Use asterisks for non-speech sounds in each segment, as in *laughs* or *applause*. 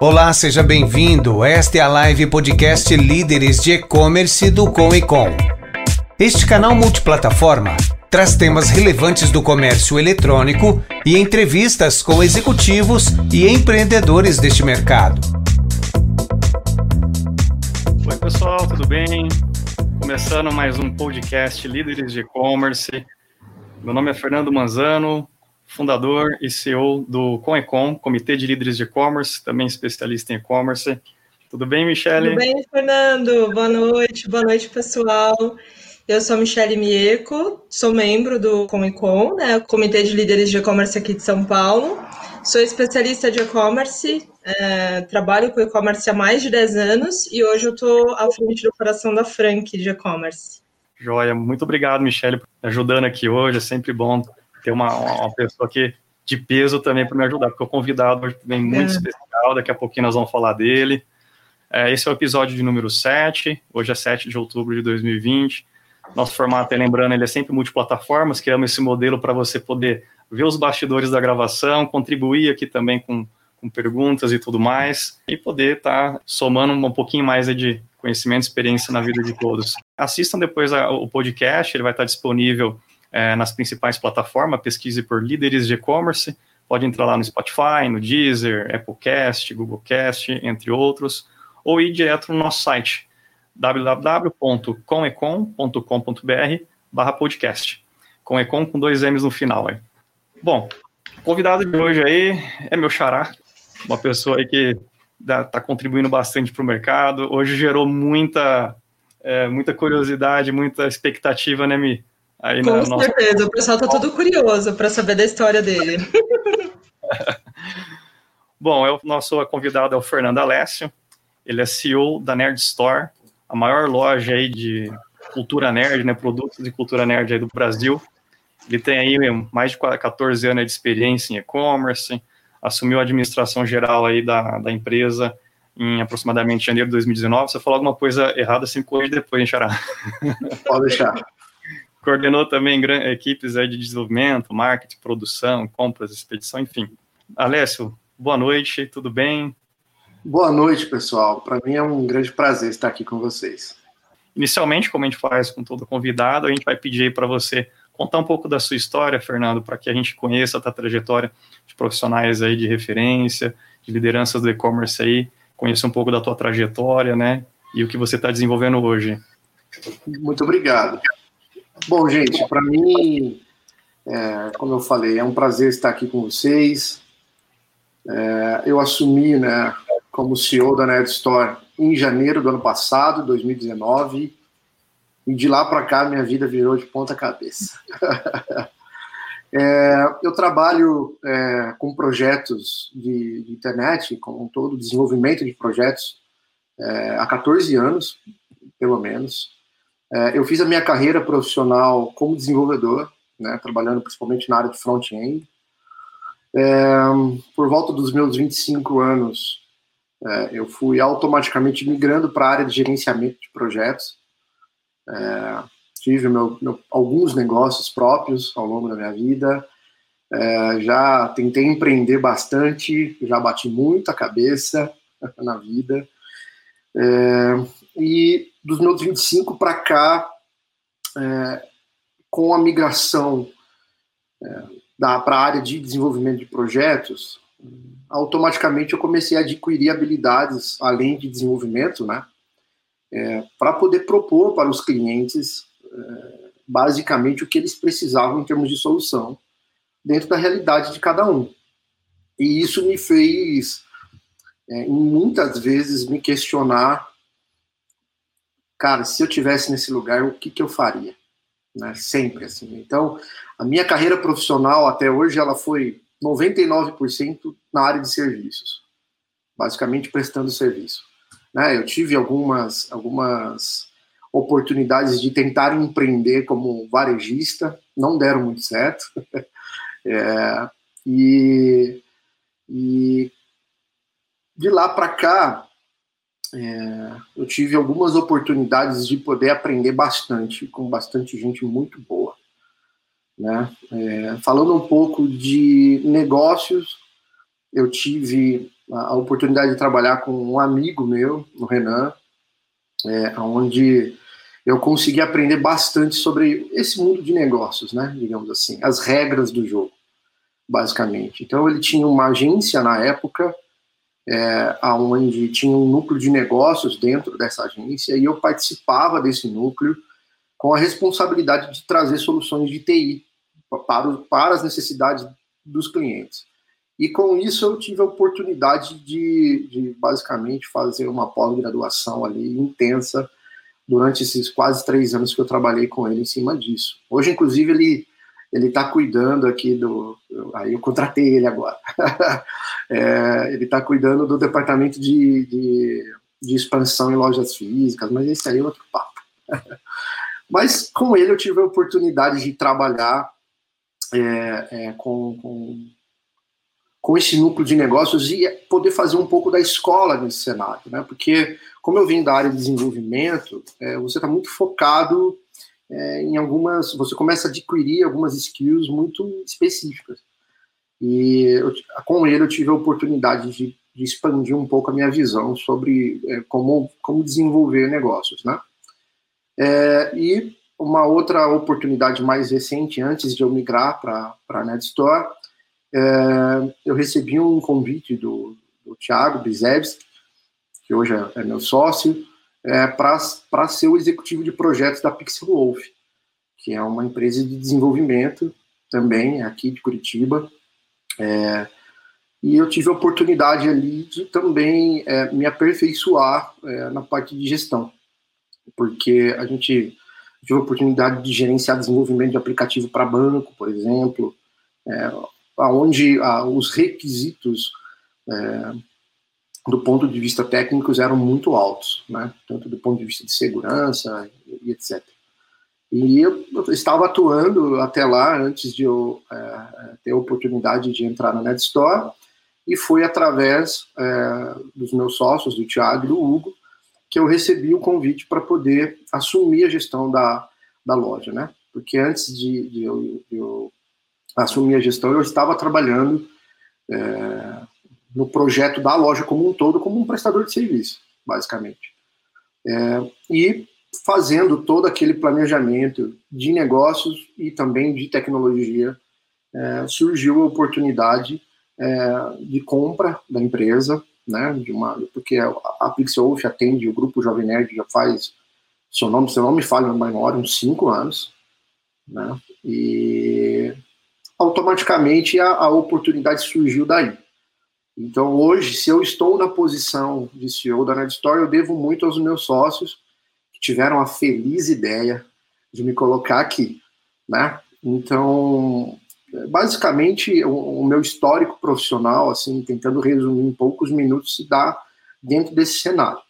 Olá, seja bem-vindo. Esta é a live podcast Líderes de E-Commerce do Com e Com. Este canal multiplataforma traz temas relevantes do comércio eletrônico e entrevistas com executivos e empreendedores deste mercado. Oi, pessoal, tudo bem? Começando mais um podcast Líderes de E-Commerce. Meu nome é Fernando Manzano, fundador e CEO do Conecom, Comitê de Líderes de E-Commerce, também especialista em e-commerce. Tudo bem, Michele? Tudo bem, Fernando? Boa noite, boa noite, pessoal. Eu sou Michele Mieco, sou membro do Comecom, né, Comitê de Líderes de E-Commerce aqui de São Paulo. Sou especialista de e-commerce, é, trabalho com e-commerce há mais de 10 anos e hoje eu estou à frente do coração da Frank de e-commerce. Joia, muito obrigado, Michele, por ajudando aqui hoje. É sempre bom ter uma, uma pessoa aqui de peso também para me ajudar, porque o convidado hoje vem muito é. especial, daqui a pouquinho nós vamos falar dele. É, esse é o episódio de número 7, hoje é 7 de outubro de 2020. Nosso formato, é, lembrando, ele é sempre multiplataformas, criamos esse modelo para você poder ver os bastidores da gravação, contribuir aqui também com, com perguntas e tudo mais, e poder estar tá somando um pouquinho mais de conhecimento e experiência na vida de todos. Assistam depois a, o podcast, ele vai estar disponível é, nas principais plataformas, pesquise por líderes de e-commerce, pode entrar lá no Spotify, no Deezer, Applecast, Googlecast, entre outros, ou ir direto no nosso site, www.comecom.com.br barra podcast. Comecom com dois M's no final. Aí. Bom, convidado de hoje aí é meu xará, uma pessoa aí que está contribuindo bastante para o mercado. Hoje gerou muita, é, muita curiosidade, muita expectativa, né, Mi? Aí Com certeza, nossa... o pessoal está todo curioso para saber da história dele. *laughs* Bom, é o nosso convidado é o Fernando Alessio, ele é CEO da Nerd Store, a maior loja aí de cultura nerd, né, produtos de cultura nerd aí do Brasil. Ele tem aí mais de 14 anos de experiência em e-commerce, assumiu a administração geral aí da, da empresa em aproximadamente janeiro de 2019. Se eu falar alguma coisa errada, cinco anos depois, hein, Xará? Pode deixar. Coordenou também equipes de desenvolvimento, marketing, produção, compras, expedição, enfim. Alessio, boa noite, tudo bem? Boa noite, pessoal. Para mim é um grande prazer estar aqui com vocês. Inicialmente, como a gente faz com todo convidado, a gente vai pedir para você contar um pouco da sua história, Fernando, para que a gente conheça a tua trajetória de profissionais aí de referência, de lideranças do e-commerce aí, conheça um pouco da tua trajetória, né, e o que você está desenvolvendo hoje. Muito obrigado. Bom, gente, para mim, é, como eu falei, é um prazer estar aqui com vocês. É, eu assumi, né, como CEO da Nerd Store em janeiro do ano passado, 2019, e de lá para cá minha vida virou de ponta cabeça. *laughs* é, eu trabalho é, com projetos de, de, internet, com todo o desenvolvimento de projetos, é, há 14 anos, pelo menos. É, eu fiz a minha carreira profissional como desenvolvedor, né, trabalhando principalmente na área de front-end. É, por volta dos meus 25 anos, é, eu fui automaticamente migrando para a área de gerenciamento de projetos. É, tive meu, meu, alguns negócios próprios ao longo da minha vida. É, já tentei empreender bastante, já bati muita cabeça *laughs* na vida. É, e dos meus 25 para cá, é, com a migração é, para a área de desenvolvimento de projetos, automaticamente eu comecei a adquirir habilidades além de desenvolvimento, né? É, para poder propor para os clientes é, basicamente o que eles precisavam em termos de solução dentro da realidade de cada um. E isso me fez, é, muitas vezes, me questionar cara, se eu tivesse nesse lugar, o que, que eu faria? Né? Sempre assim. Então, a minha carreira profissional até hoje, ela foi 99% na área de serviços, basicamente prestando serviço. Né? Eu tive algumas, algumas oportunidades de tentar empreender como varejista, não deram muito certo. *laughs* é, e, e de lá para cá, é, eu tive algumas oportunidades de poder aprender bastante com bastante gente muito boa. Né? É, falando um pouco de negócios, eu tive a, oportunidade de trabalhar com um amigo meu, o Renan, é, onde eu consegui aprender bastante sobre esse mundo de negócios, né? Digamos assim, as regras do jogo, basicamente. Então ele tinha uma agência na época, é, onde tinha um núcleo de negócios dentro dessa agência e eu participava desse núcleo com a responsabilidade de trazer soluções de TI para, para as necessidades dos clientes. E com isso eu tive a oportunidade de, de basicamente fazer uma pós-graduação ali intensa durante esses quase três anos que eu trabalhei com ele em cima disso. Hoje, inclusive, ele ele está cuidando aqui do. Aí eu contratei ele agora. *laughs* é, ele está cuidando do departamento de, de, de, expansão em lojas físicas, mas esse aí é outro papo. *laughs* mas com ele eu tive a oportunidade de trabalhar é, é, com, com com esse núcleo de negócios e poder fazer um pouco da escola nesse cenário, né? Porque, como eu vim da área de desenvolvimento, é, você está muito focado é, em algumas. Você começa a adquirir algumas skills muito específicas. E eu, com ele eu tive a oportunidade de, de, expandir um pouco a minha visão sobre é, como, como desenvolver negócios, né? É, e uma outra oportunidade mais recente, antes de eu migrar para a NetStore, é, eu recebi um convite do, do Thiago Bizebski, que hoje é, é meu sócio, é, para ser o executivo de projetos da Pixel Wolf, que é uma empresa de desenvolvimento também aqui de Curitiba. É, e eu tive a oportunidade ali de também é, me aperfeiçoar é, na parte de gestão, porque a gente tive a oportunidade de gerenciar desenvolvimento de aplicativo para banco, por exemplo, é, onde ah, os requisitos é, do ponto de vista técnicos eram muito altos, né? tanto do ponto de vista de segurança e etc. E eu, estava atuando até lá antes de eu é, ter a oportunidade de entrar na NetStore e foi através é, dos meus sócios, do Thiago e do Hugo, que eu recebi o convite para poder assumir a gestão da, da loja, né? Porque antes de, de, eu, de eu assumir a gestão, eu estava trabalhando é, no projeto da loja como um todo, como um prestador de serviço, basicamente. É, e fazendo todo aquele planejamento de negócios e também de tecnologia, é, surgiu a oportunidade é, de compra da empresa, né, de uma, porque a Pixelwolf atende o grupo Jovem Nerd já faz, se eu não, se eu não me falha na memória, uns cinco anos, né, e automaticamente a, a oportunidade surgiu daí. Então, hoje, se eu estou na posição de CEO da NetStore, eu devo muito aos meus sócios que tiveram a feliz ideia de me colocar aqui, né? Então, basicamente, o, o meu histórico profissional, assim, tentando resumir em poucos minutos, se dá dentro desse cenário.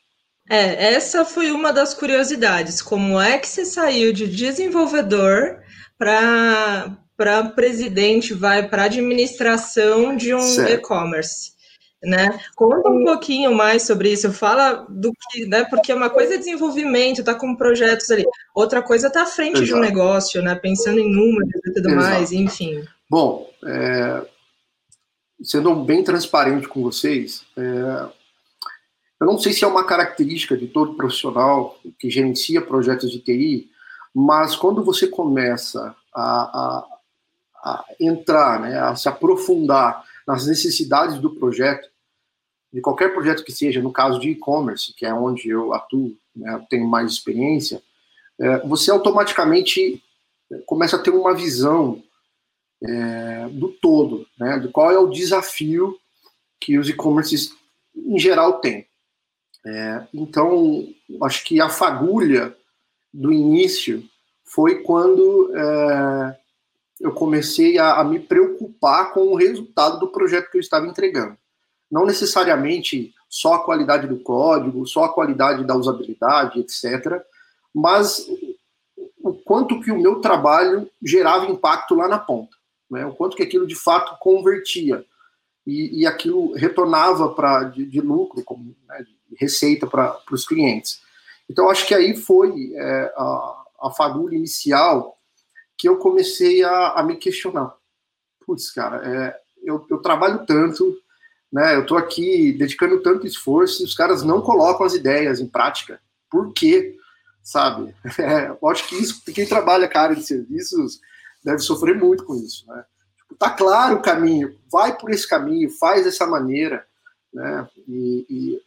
É, essa foi uma das curiosidades. Como é que você saiu de desenvolvedor para para presidente, vai para administração de um e-commerce? Né? Conta um pouquinho mais sobre isso, fala do que, né? Porque uma coisa é desenvolvimento, tá com projetos ali, outra coisa tá à frente Exato. de um negócio, né? Pensando em números e tudo Exato. mais, enfim. Bom, é, sendo bem transparente com vocês, é, eu não sei se é uma característica de todo profissional que gerencia projetos de TI, mas quando você começa a, a, a entrar, né, a se aprofundar nas necessidades do projeto, de qualquer projeto que seja, no caso de e-commerce, que é onde eu atuo, né, tenho mais experiência, é, você automaticamente começa a ter uma visão é, do todo, né, de qual é o desafio que os e-commerces em geral têm. É, então, acho que a fagulha do início foi quando é, eu comecei a, a, me preocupar com o resultado do projeto que eu estava entregando. Não necessariamente só a qualidade do código, só a qualidade da usabilidade, etc., mas o quanto que o meu trabalho gerava impacto lá na ponta, né? o quanto que aquilo de fato convertia e, e aquilo retornava para de, de, lucro, como né, de receita para os clientes. Então acho que aí foi é, a, a fagulha inicial que eu comecei a, a me questionar. Putz, cara, é, eu, eu, trabalho tanto, né? Eu estou aqui dedicando tanto esforço e os caras não colocam as ideias em prática. Por quê? Sabe? *laughs* É, eu acho que isso, quem trabalha com a área de serviços deve sofrer muito com isso, né? Tipo, tá claro o caminho, vai por esse caminho, faz dessa maneira, né? E,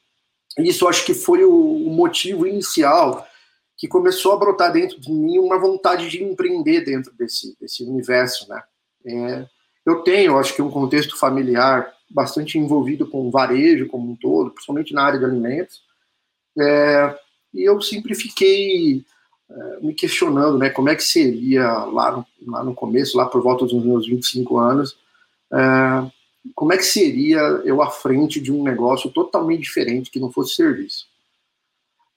e isso acho que foi o, o motivo inicial que começou a brotar dentro de mim uma vontade de empreender dentro desse, desse universo, né? É, eu tenho, acho que, um contexto familiar bastante envolvido com varejo como um todo, principalmente na área de alimentos, é, e eu sempre fiquei é, me questionando, né, como é que seria lá no, lá no começo, lá por volta dos meus 25 anos, é, como é que seria eu à frente de um negócio totalmente diferente que não fosse serviço.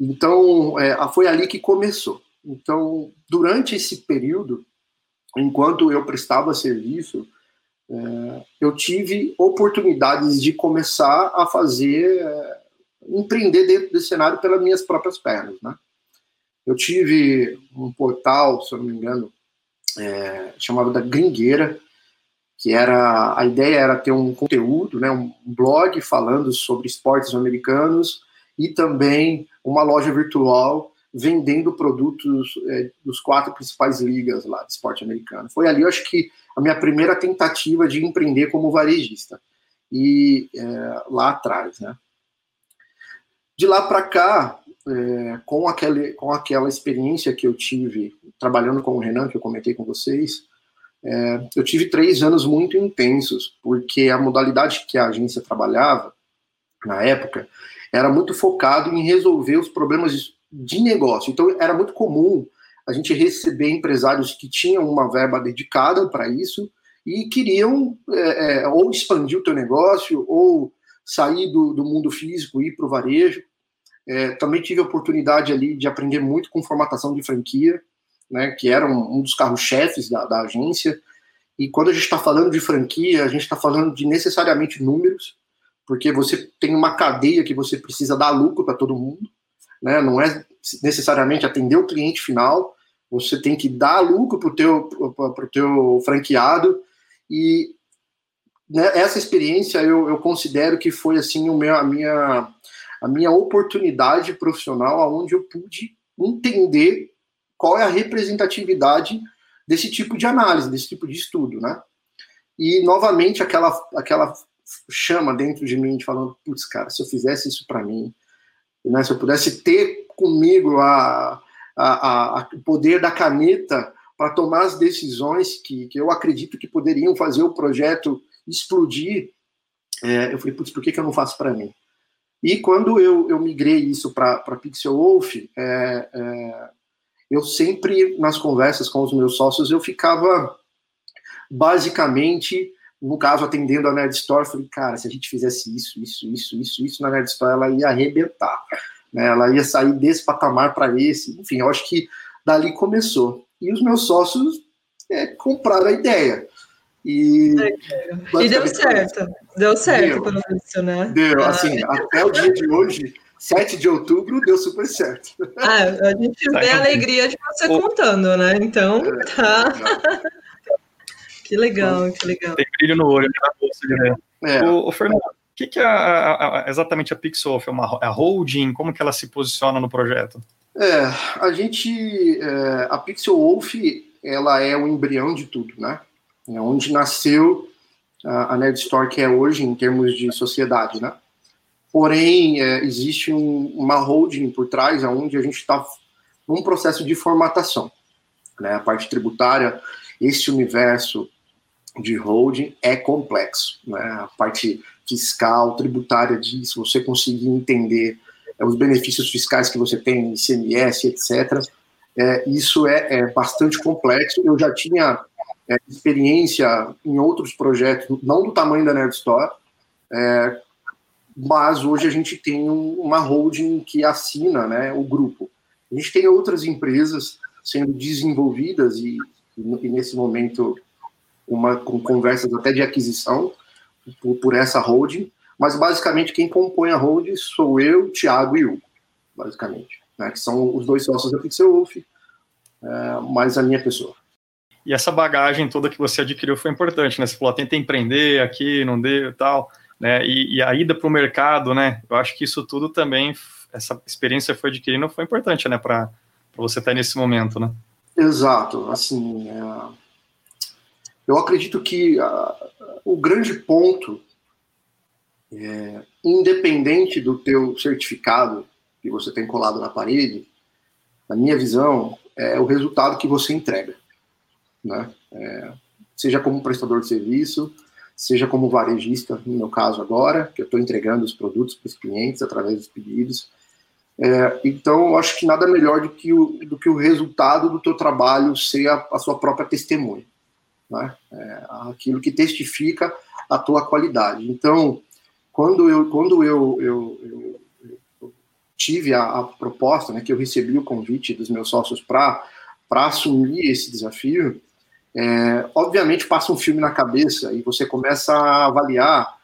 Então, é, foi ali que começou. Então, durante esse período, enquanto eu prestava serviço, é, eu tive oportunidades de começar a fazer, é, empreender dentro desse cenário pelas minhas próprias pernas, né? Eu tive um portal, se eu não me engano, é, chamado da Gringueira, que era a ideia era ter um conteúdo, né, um blog falando sobre esportes americanos e também uma loja virtual vendendo produtos é, dos quatro principais ligas lá de esporte americano. Foi ali, eu acho que a minha primeira tentativa de empreender como varejista e é, lá atrás, né? De lá para cá, é, com, aquele, com aquela experiência que eu tive trabalhando com o Renan, que eu comentei com vocês, é, eu tive três anos muito intensos, porque a modalidade que a agência trabalhava, na época, era muito focado em resolver os problemas de negócio. Então, era muito comum a gente receber empresários que tinham uma verba dedicada para isso e queriam é, é, ou expandir o teu negócio ou sair do, do mundo físico e ir para o varejo. É, também tive a oportunidade ali de aprender muito com formatação de franquia, né, que era um, um dos carros-chefes da, da, agência. E quando a gente está falando de franquia, a gente está falando de necessariamente números, porque você tem uma cadeia que você precisa dar lucro para todo mundo, né, não é necessariamente atender o cliente final, você tem que dar lucro para o teu, teu franqueado, e né, essa experiência eu, eu considero que foi assim o meu, a minha a minha oportunidade profissional, onde eu pude entender qual é a representatividade desse tipo de análise, desse tipo de estudo, né? E novamente aquela aquela chama dentro de mim falando, putz, cara, se eu fizesse isso para mim, né, se eu pudesse ter comigo a, a, a, o poder da caneta para tomar as decisões que, que eu acredito que poderiam fazer o projeto explodir, é, eu falei, putz, por que, que eu não faço para mim? E quando eu, eu migrei isso para Pixel Wolf, é, é, eu sempre, nas conversas com os meus sócios, eu ficava basicamente, no caso, atendendo a Nerd Store, eu falei, cara, se a gente fizesse isso, isso, isso, isso, isso na Nerd Store, ela ia arrebentar. Né? Ela ia sair desse patamar para esse. Enfim, eu acho que dali começou. E os meus sócios é, compraram a ideia. E, e deu certo, deu certo deu, pelo visto, né? Deu, ah. assim, até o dia de hoje, 7 de outubro, deu super certo. Ah, a gente vê a alegria de você contando, né? Então, é, tá. Que legal, que legal. Tem brilho no olho, na bolsa de é. o, o Fernando, o que, que é a, a, exatamente a Pixof? É uma a holding? Como que ela se posiciona no projeto? É, a gente, é, a Pixel Wolf, ela é o embrião de tudo, né? é onde nasceu a Nerd Store que é hoje em termos de sociedade, né? Porém, é, existe um, uma holding por trás, onde a gente está num processo de formatação. Né? A parte tributária, esse universo de holding é complexo. Né? A parte fiscal, tributária disso, você conseguir entender é, os benefícios fiscais que você tem, ICMS, etc., é, isso é, é bastante complexo. Eu já tinha é, experiência em outros projetos, não do tamanho da Nerd Store, é, mas hoje a gente tem um, uma holding que assina né, o grupo. A gente tem outras empresas sendo desenvolvidas e, e nesse momento uma, com conversas até de aquisição por, por, essa holding, mas basicamente quem compõe a holding sou eu, Thiago e Hugo, basicamente, né, que são os dois sócios da Pixel Wolf, é, mais a minha pessoa. E essa bagagem toda que você adquiriu foi importante, né? Você falou, tenta empreender aqui, não deu e tal. né? E, e a ida para o mercado, né? Eu acho que isso tudo também, essa experiência foi adquirindo, foi importante, né? Para você estar nesse momento, né? Exato. Assim, é... eu acredito que uh, o grande ponto, é, independente do teu certificado que você tem colado na parede, na minha visão, é o resultado que você entrega, né? É, seja como prestador de serviço, seja como varejista, no meu caso agora, que eu estou entregando os produtos para os clientes através dos pedidos. É, então, eu acho que nada melhor do que o, do que o resultado do teu trabalho ser a, a sua própria testemunha, né? É, aquilo que testifica a tua qualidade. Então, quando eu, quando eu, eu, eu, eu tive a, a, proposta, né, que eu recebi o convite dos meus sócios para assumir esse desafio, é, obviamente passa um filme na cabeça e você começa a avaliar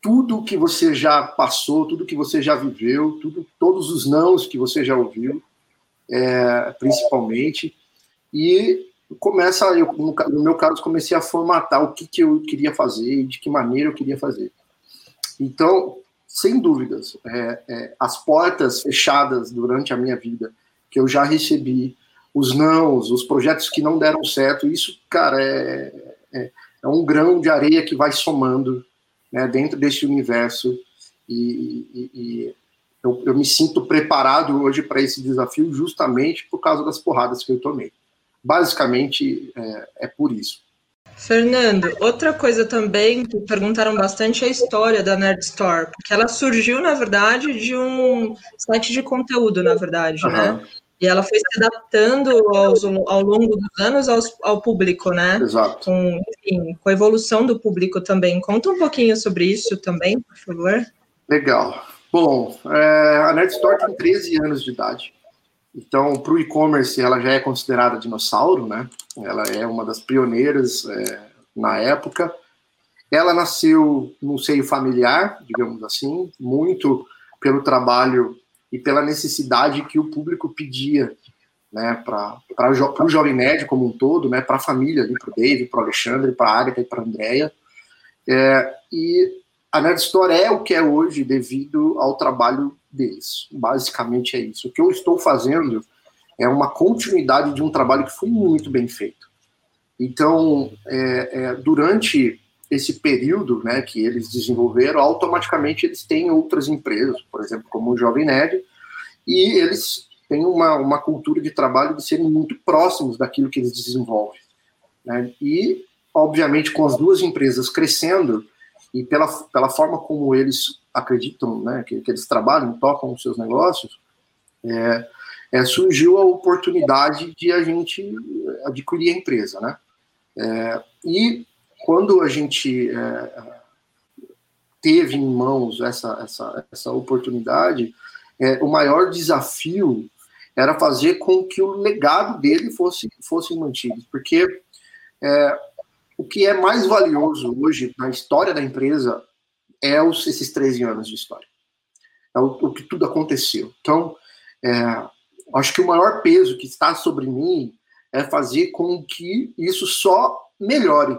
tudo que você já passou, tudo que você já viveu, tudo, todos os nãos que você já ouviu, é, principalmente, e começa, eu, no, meu caso, comecei a formatar o que, que eu queria fazer e de que maneira eu queria fazer. Então, sem dúvidas, é, é, as portas fechadas durante a minha vida que eu já recebi, os nãos, os projetos que não deram certo, isso, cara, é, é, é um grão de areia que vai somando né, dentro desse universo e, e, e eu, eu, me sinto preparado hoje para esse desafio justamente por causa das porradas que eu tomei. Basicamente, é, é por isso. Fernando, outra coisa também que perguntaram bastante é a história da Nerd Store, porque ela surgiu, na verdade, de um site de conteúdo, na verdade, uhum. né? E ela foi se adaptando aos, ao longo dos anos aos, ao público, né? Exato. Com, enfim, com a evolução do público também. Conta um pouquinho sobre isso também, por favor. Legal. Bom, é, a Nerd Store tem 13 anos de idade. Então, para o e-commerce, ela já é considerada dinossauro, né? Ela é uma das pioneiras é, na época. Ela nasceu no seio familiar, digamos assim, muito pelo trabalho e pela necessidade que o público pedia né, para o Jovem Nerd como um todo, né, para a família, para o Dave, para o Alexandre, para a Agatha e para a Andrea. É, e a Nerd Store é o que é hoje devido ao trabalho deles. Basicamente é isso. O que eu estou fazendo é uma continuidade de um trabalho que foi muito bem feito. Então, é, é, durante esse período né, que eles desenvolveram, automaticamente eles têm outras empresas, por exemplo, como o Jovem Nerd, e eles têm uma, uma cultura de trabalho de serem muito próximos daquilo que eles desenvolvem. Né? E, obviamente, com as duas empresas crescendo, e pela, pela forma como eles acreditam né, que, que eles trabalham, tocam os seus negócios, é, é, surgiu a oportunidade de a gente adquirir a empresa. Né? É, e quando a gente é, teve em mãos essa, essa, essa oportunidade, é, o maior desafio era fazer com que o legado dele fosse, fosse mantido, porque é, o que é mais valioso hoje na história da empresa é os, esses 13 anos de história. É o, o que tudo aconteceu. Então, é, acho que o maior peso que está sobre mim é fazer com que isso só melhore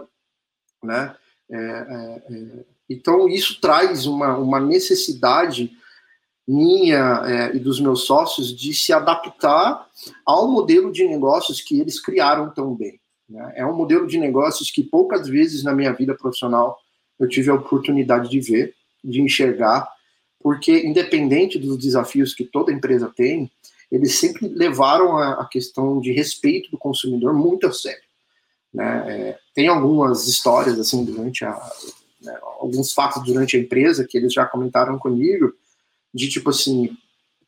né? É, é, é, então, isso traz uma, uma necessidade minha é, e dos meus sócios de se adaptar ao modelo de negócios que eles criaram tão bem. Né? É um modelo de negócios que poucas vezes na minha vida profissional eu tive a oportunidade de ver, de enxergar, porque independente dos desafios que toda empresa tem, eles sempre levaram a, questão de respeito do consumidor muito a sério. Né? É, tem algumas histórias assim durante a né, alguns fatos durante a empresa que eles já comentaram comigo de tipo assim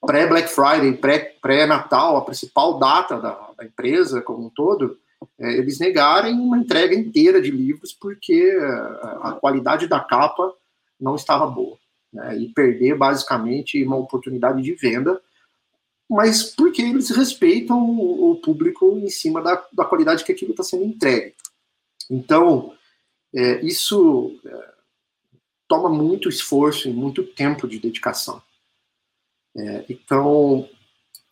pré Black Friday, pré pré Natal, a principal data da, da empresa como um todo, eles negarem uma entrega inteira de livros porque a, a qualidade da capa não estava boa né, e perder basicamente uma oportunidade de venda mas porque eles respeitam o, o público em cima da, da qualidade que aquilo está sendo entregue. Então, é, isso é, toma muito esforço e muito tempo de dedicação. É, então,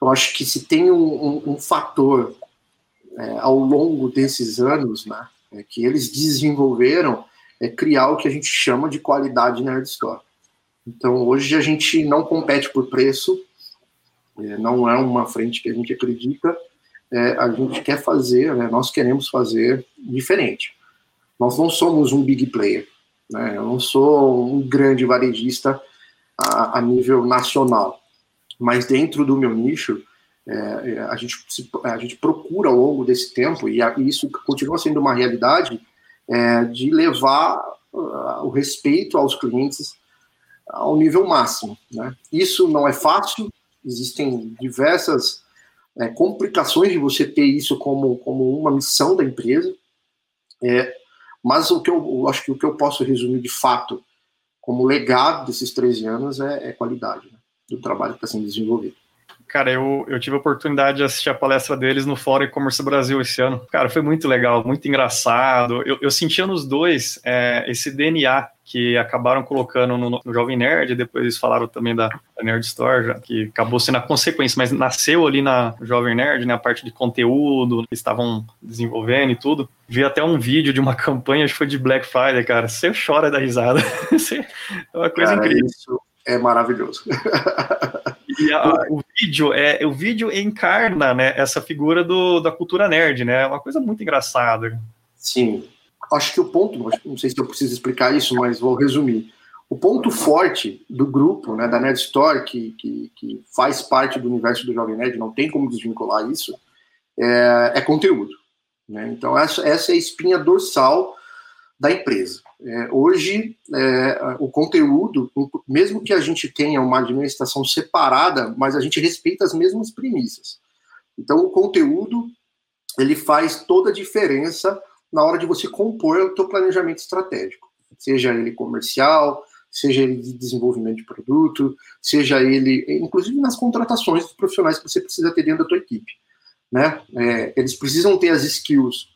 eu acho que se tem um, um, um fator é, ao longo desses anos né, é, que eles desenvolveram, é criar o que a gente chama de qualidade Nerd Store. Então, hoje a gente não compete por preço, é, não é uma frente que a gente acredita, é, a gente quer fazer, né, nós queremos fazer diferente. Nós não somos um big player, né, eu não sou um grande varejista a, a nível nacional, mas dentro do meu nicho, é, é a, gente, a gente procura ao longo desse tempo, e, a, e isso continua sendo uma realidade, é, de levar uh, o respeito aos clientes ao nível máximo. Né? Isso não é fácil, existem diversas é, complicações de você ter isso como, como uma missão da empresa, é, mas o que eu, eu, acho que o que eu posso resumir de fato como legado desses 13 anos é, é qualidade né, do trabalho que está sendo desenvolvido. Cara, eu, eu tive a oportunidade de assistir a palestra deles no Fórum E-Commerce Brasil esse ano. Cara, foi muito legal, muito engraçado. Eu, eu sentia nos dois é, esse DNA que acabaram colocando no, no, Jovem Nerd, depois eles falaram também da, da Nerd Store, já, que acabou sendo a consequência, mas nasceu ali na Jovem Nerd, né, a parte de conteúdo, que estavam desenvolvendo e tudo. Vi até um vídeo de uma *laughs* campanha, acho que foi de Black Friday, cara. Você chora da risada. *laughs* é uma coisa cara, incrível. Isso é maravilhoso. *laughs* E a, o vídeo é o vídeo encarna né, essa figura do, da cultura nerd, né? É uma coisa muito engraçada. Sim. Acho que o ponto, não sei se eu preciso explicar isso, mas vou resumir. O ponto forte do grupo, né, da Nerd Store, que, que, que faz parte do universo do Jovem Nerd, não tem como desvincular isso, é, é conteúdo. Né? Então, essa, essa é a espinha dorsal da empresa. É, hoje, é, o conteúdo, mesmo que a gente tenha uma administração separada, mas a gente respeita as mesmas premissas. Então, o conteúdo, ele faz toda a diferença na hora de você compor o teu planejamento estratégico, seja ele comercial, seja ele de desenvolvimento de produto, seja ele, inclusive nas contratações dos profissionais que você precisa ter dentro da tua equipe. Né? É, eles precisam ter as skills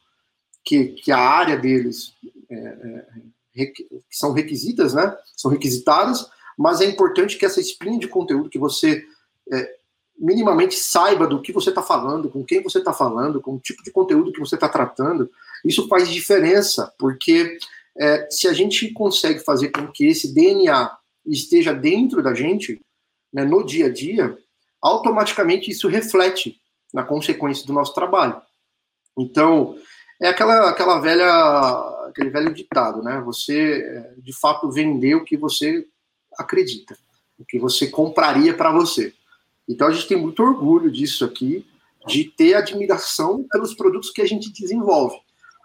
que, que a área deles é, é, que são requisitas, né? São requisitadas, mas é importante que essa espinha de conteúdo que você é, minimamente saiba do que você está falando, com quem você está falando, com o tipo de conteúdo que você está tratando, isso faz diferença, porque é, se a gente consegue fazer com que esse DNA esteja dentro da gente, né, no dia a dia, automaticamente isso reflete na consequência do nosso trabalho. Então, é aquela, aquela velha aquele velho ditado, né? Você, de fato, vender o que você acredita, o que você compraria para você. Então a gente tem muito orgulho disso aqui, de ter admiração pelos produtos que a gente desenvolve.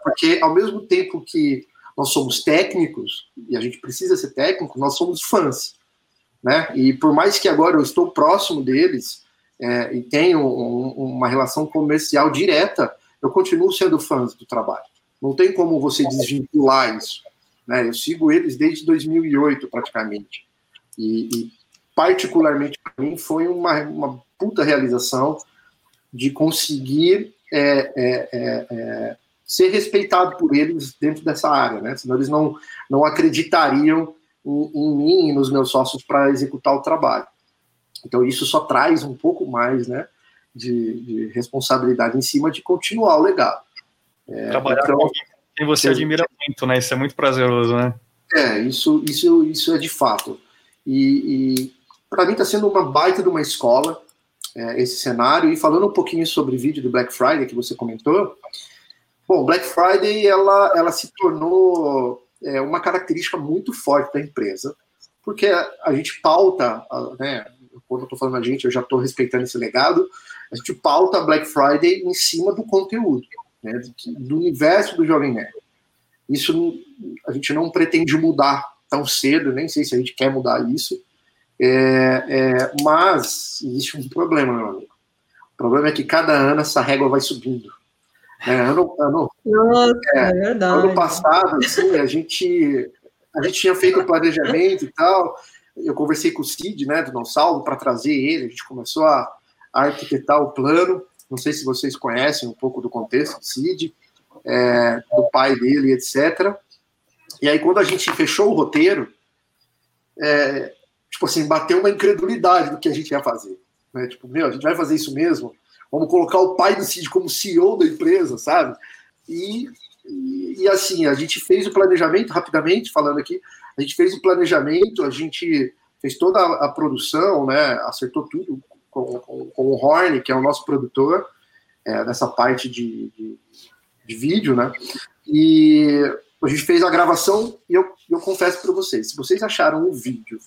Porque ao mesmo tempo que nós somos técnicos, e a gente precisa ser técnico, nós somos fãs. Né? E por mais que agora eu estou próximo deles é, e tenho um, uma relação comercial direta, eu continuo sendo fã do trabalho. Não tem como você desvincular isso. Né? Eu sigo eles desde 2008, praticamente. E, e particularmente para mim, foi uma, uma puta realização de conseguir é, é, é, é, ser respeitado por eles dentro dessa área, né? Senão eles não, não acreditariam em, em mim e nos meus sócios para executar o trabalho. Então isso só traz um pouco mais, né, de, de responsabilidade em cima de continuar o legado. É, Trabalhar então, com quem você eu, admira muito, né? Isso é muito prazeroso, né? É, isso, isso, isso é de fato. E, e para mim está sendo uma baita de uma escola é, esse cenário. E falando um pouquinho sobre o vídeo do Black Friday que você comentou, bom, Black Friday ela, ela se tornou é, uma característica muito forte da empresa, porque a, a gente pauta, a, né? Quando eu estou falando a gente, eu já estou respeitando esse legado. A gente pauta Black Friday em cima do conteúdo né, do universo do Jovem Nerd. Isso a gente não pretende mudar tão cedo, nem sei se a gente quer mudar isso, é, é, mas existe um problema, meu amigo. O problema é que cada ano essa régua vai subindo. É, ano, ano, Nossa, é, é verdade. Ano passado, assim, a gente, a gente tinha feito o planejamento e tal. Eu conversei com o Cid, né, do Não Salvo, para trazer ele. A gente começou a, a arquitetar o plano. Não sei se vocês conhecem um pouco do contexto do Cid, é, do pai dele, etc. E aí, quando a gente fechou o roteiro, é, tipo assim, bateu uma incredulidade do que a gente ia fazer. Né? Tipo, meu, a gente vai fazer isso mesmo? Vamos colocar o pai do Cid como CEO da empresa, sabe? e, e, e, assim, a gente fez o planejamento, rapidamente falando aqui, a gente fez o planejamento, a gente fez toda a, a produção, né, acertou tudo com, com, com, o Horn, que é o nosso produtor, é, nessa parte de, de, de vídeo, né, e a gente fez a gravação e eu, eu confesso para vocês, se vocês acharam o vídeo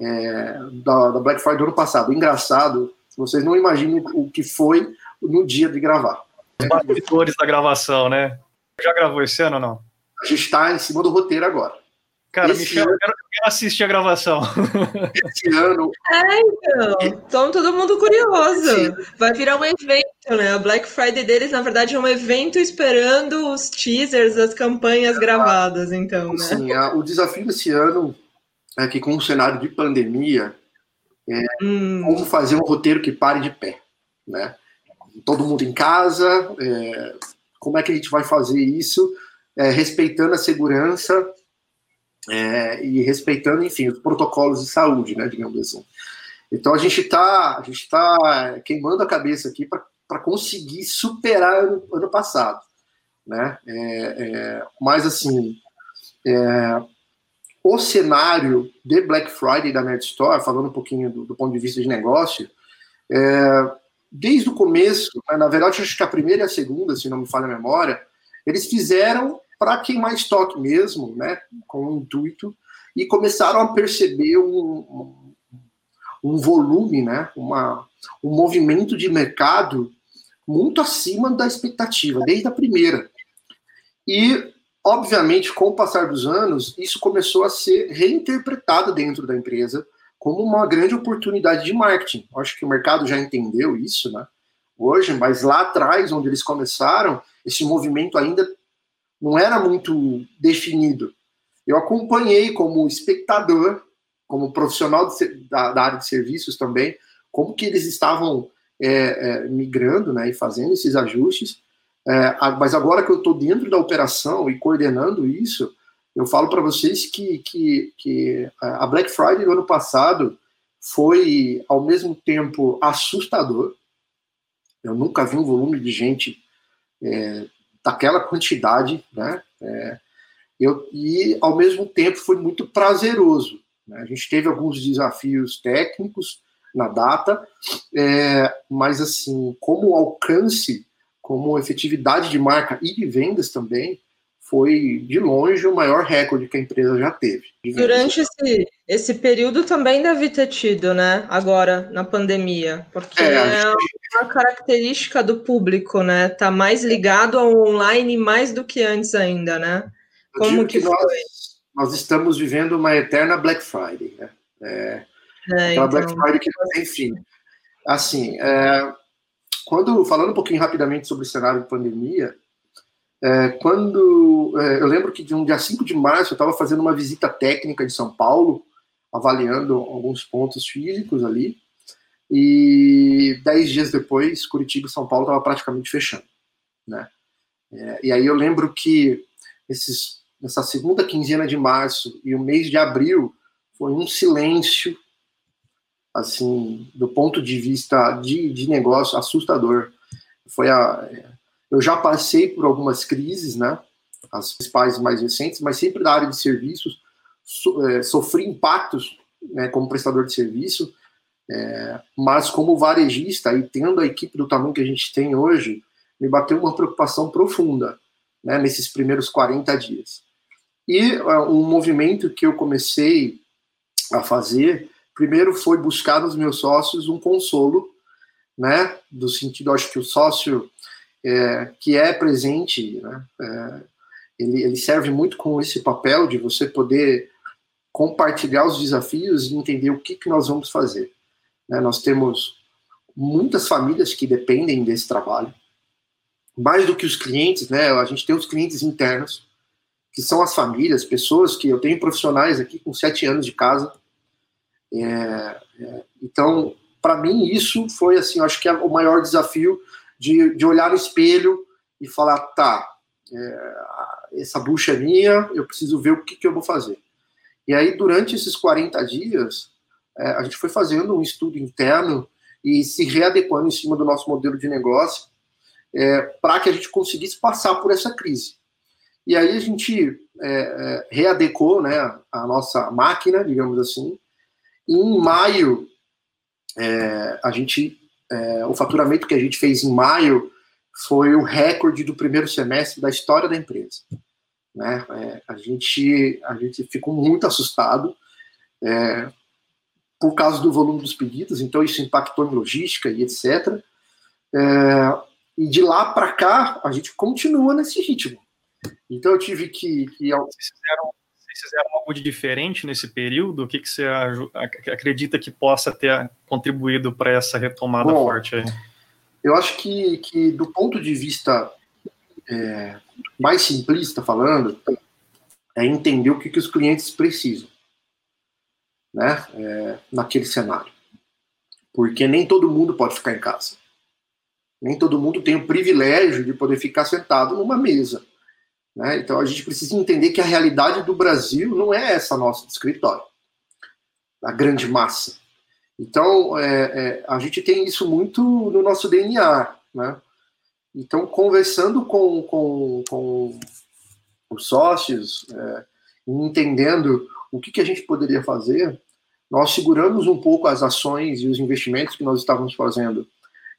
é, da, da, Black Friday do ano passado engraçado, vocês não imaginam o que foi no dia de gravar. Os bastidores da gravação, né? Já gravou esse ano ou não? A gente está em cima do roteiro agora. Cara, esse Michel, ano... eu, quero, eu quero assistir a gravação. Esse ano. É, então. Então todo mundo curioso. Vai virar um evento, né? A Black Friday deles, na verdade, é um evento esperando os teasers, as campanhas gravadas, então, né? Sim, a, o desafio desse ano é que, com o cenário de pandemia, é hum. como fazer um roteiro que pare de pé, né? Todo mundo em casa, é, como é que a gente vai fazer isso, é, respeitando a segurança é, e respeitando, enfim, os protocolos de saúde, né, digamos assim. Então a gente está tá queimando a cabeça aqui para conseguir superar ano, ano passado, né? É, é, mas assim, é, o cenário de Black Friday da Nerd Store, falando um pouquinho do, do ponto de vista de negócio, é, desde o começo, né, na verdade acho que a primeira e a segunda, se não me falha a memória, eles fizeram para queimar estoque mesmo, né, com o intuito, e começaram a perceber um, um volume, né, uma, um movimento de mercado muito acima da expectativa, desde a primeira. E, obviamente, com o passar dos anos, isso começou a ser reinterpretado dentro da empresa como uma grande oportunidade de marketing. Acho que o mercado já entendeu isso, né? Hoje, mas lá atrás, onde eles começaram, esse movimento ainda não era muito definido. Eu acompanhei como espectador, como profissional de, da, da, área de serviços também, como que eles estavam é, é, migrando né, e fazendo esses ajustes. É, mas agora que eu estou dentro da operação e coordenando isso, eu falo para vocês que, que, que a Black Friday do ano passado foi, ao mesmo tempo, assustador. Eu nunca vi um volume de gente é, daquela quantidade, né? É, eu, e ao mesmo tempo foi muito prazeroso. Né? A gente teve alguns desafios técnicos na data, é, mas assim, como alcance, como efetividade de marca e de vendas também, foi de longe o maior recorde que a empresa já teve. Durante esse, esse período também deve ter tido, né? Agora, na pandemia, porque é, é uma característica do público, né? Tá mais ligado ao online mais do que antes ainda, né? Como que, que nós, nós, estamos vivendo uma eterna Black Friday, né? É, é, então... Black Friday que não tem fim. Assim, é, quando falando um pouquinho rapidamente sobre o cenário de pandemia, é, quando é, eu lembro que de um dia 5 de março eu estava fazendo uma visita técnica em São Paulo, avaliando alguns pontos físicos ali, e dez dias depois, Curitiba e São Paulo estava praticamente fechando, né? É, e aí eu lembro que esses, nessa segunda quinzena de março e o mês de abril foi um silêncio, assim, do ponto de vista de, de negócio, assustador. Foi a eu já passei por algumas crises, né? As principais mais recentes, mas sempre da área de serviços, so, é, sofri impactos né, como prestador de serviço, é, mas como varejista e tendo a equipe do tamanho que a gente tem hoje, me bateu uma preocupação profunda né, nesses primeiros 40 dias. E uh, um movimento que eu comecei a fazer, primeiro foi buscar nos meus sócios um consolo, né, do sentido, acho que o sócio é, que é presente, né? É, ele, ele serve muito com esse papel de você poder compartilhar os desafios e entender o que, que nós vamos fazer. Né? Nós temos muitas famílias que dependem desse trabalho, mais do que os clientes, né? A gente tem os clientes internos, que são as famílias, pessoas que eu tenho profissionais aqui com sete anos de casa. É, é, então, para mim, isso foi assim, acho que é o maior desafio de, de olhar no espelho e falar, tá, é, essa bucha é minha, eu preciso ver o que, que eu vou fazer. E aí, durante esses 40 dias, é, a gente foi fazendo um estudo interno e se readequando em cima do nosso modelo de negócio. é, para que a gente conseguisse passar por essa crise. E aí a gente é, é, readecou né, a nossa máquina, digamos assim. E em maio, é, a gente, é, o faturamento que a gente fez em maio foi o recorde do primeiro semestre da história da empresa. Né? É, a, gente, a gente ficou muito assustado é, por causa do volume dos pedidos, então isso impactou em logística e etc. e de lá para cá, a gente continua nesse ritmo. Então eu tive que. que... Vocês, fizeram, fizeram algo de diferente nesse período? O que, que você acredita que possa ter contribuído para essa retomada Bom, forte aí? Eu acho que, que do ponto de vista é, mais simplista falando, é entender o que, que os clientes precisam né, é, naquele cenário. Porque nem todo mundo pode ficar em casa. Nem todo mundo tem o privilégio de poder ficar sentado numa mesa. Né? Então a gente precisa entender que a realidade do Brasil não é essa nossa de escritório, a grande massa. Então é, é, a gente tem isso muito no nosso DNA. Né? Então, conversando com, com, com os sócios, é, entendendo o que, que a gente poderia fazer, nós seguramos um pouco as ações e os investimentos que nós estávamos fazendo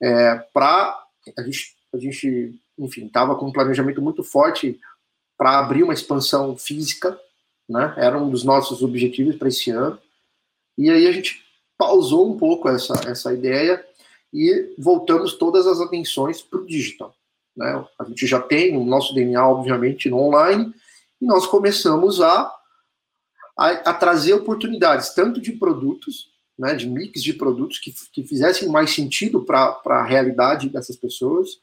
é, para a gente, a gente, enfim, estava com um planejamento muito forte para abrir uma expansão física, né? Era um dos nossos objetivos para esse ano. E aí a gente pausou um pouco essa, essa ideia e voltamos todas as atenções para o digital. Né? A gente já tem o nosso DNA, obviamente, no online, e nós começamos a, a, a trazer oportunidades, tanto de produtos, né, de mix de produtos que, que fizessem mais sentido para a realidade dessas pessoas,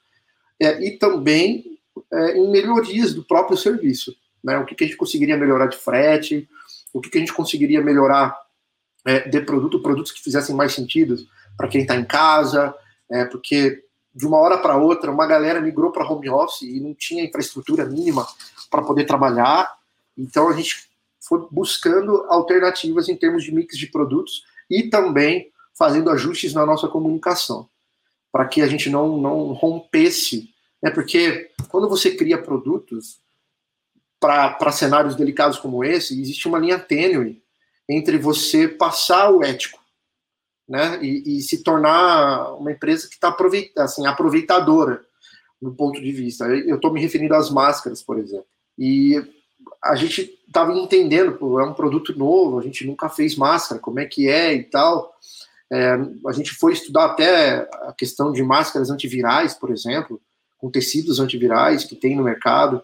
é, e também é, em melhorias do próprio serviço. Né? O que, que, a gente conseguiria melhorar de frete, o que, que a gente conseguiria melhorar é, de produto, produtos que fizessem mais sentido para quem está em casa, é, porque de uma hora para outra uma galera migrou para home office e não tinha infraestrutura mínima para poder trabalhar. Então a gente foi buscando alternativas em termos de mix de produtos e também fazendo ajustes na nossa comunicação, para que a gente não, não rompesse né? Porque quando você cria produtos para cenários delicados como esse, existe uma linha tênue entre você passar o ético né? e, e se tornar uma empresa que está assim, aproveitadora do ponto de vista. Eu estou me referindo às máscaras, por exemplo. E a gente estava entendendo, pô, é um produto novo, a gente nunca fez máscara, como é que é e tal. É, a gente foi estudar até a questão de máscaras antivirais, por exemplo, com tecidos antivirais que tem no mercado,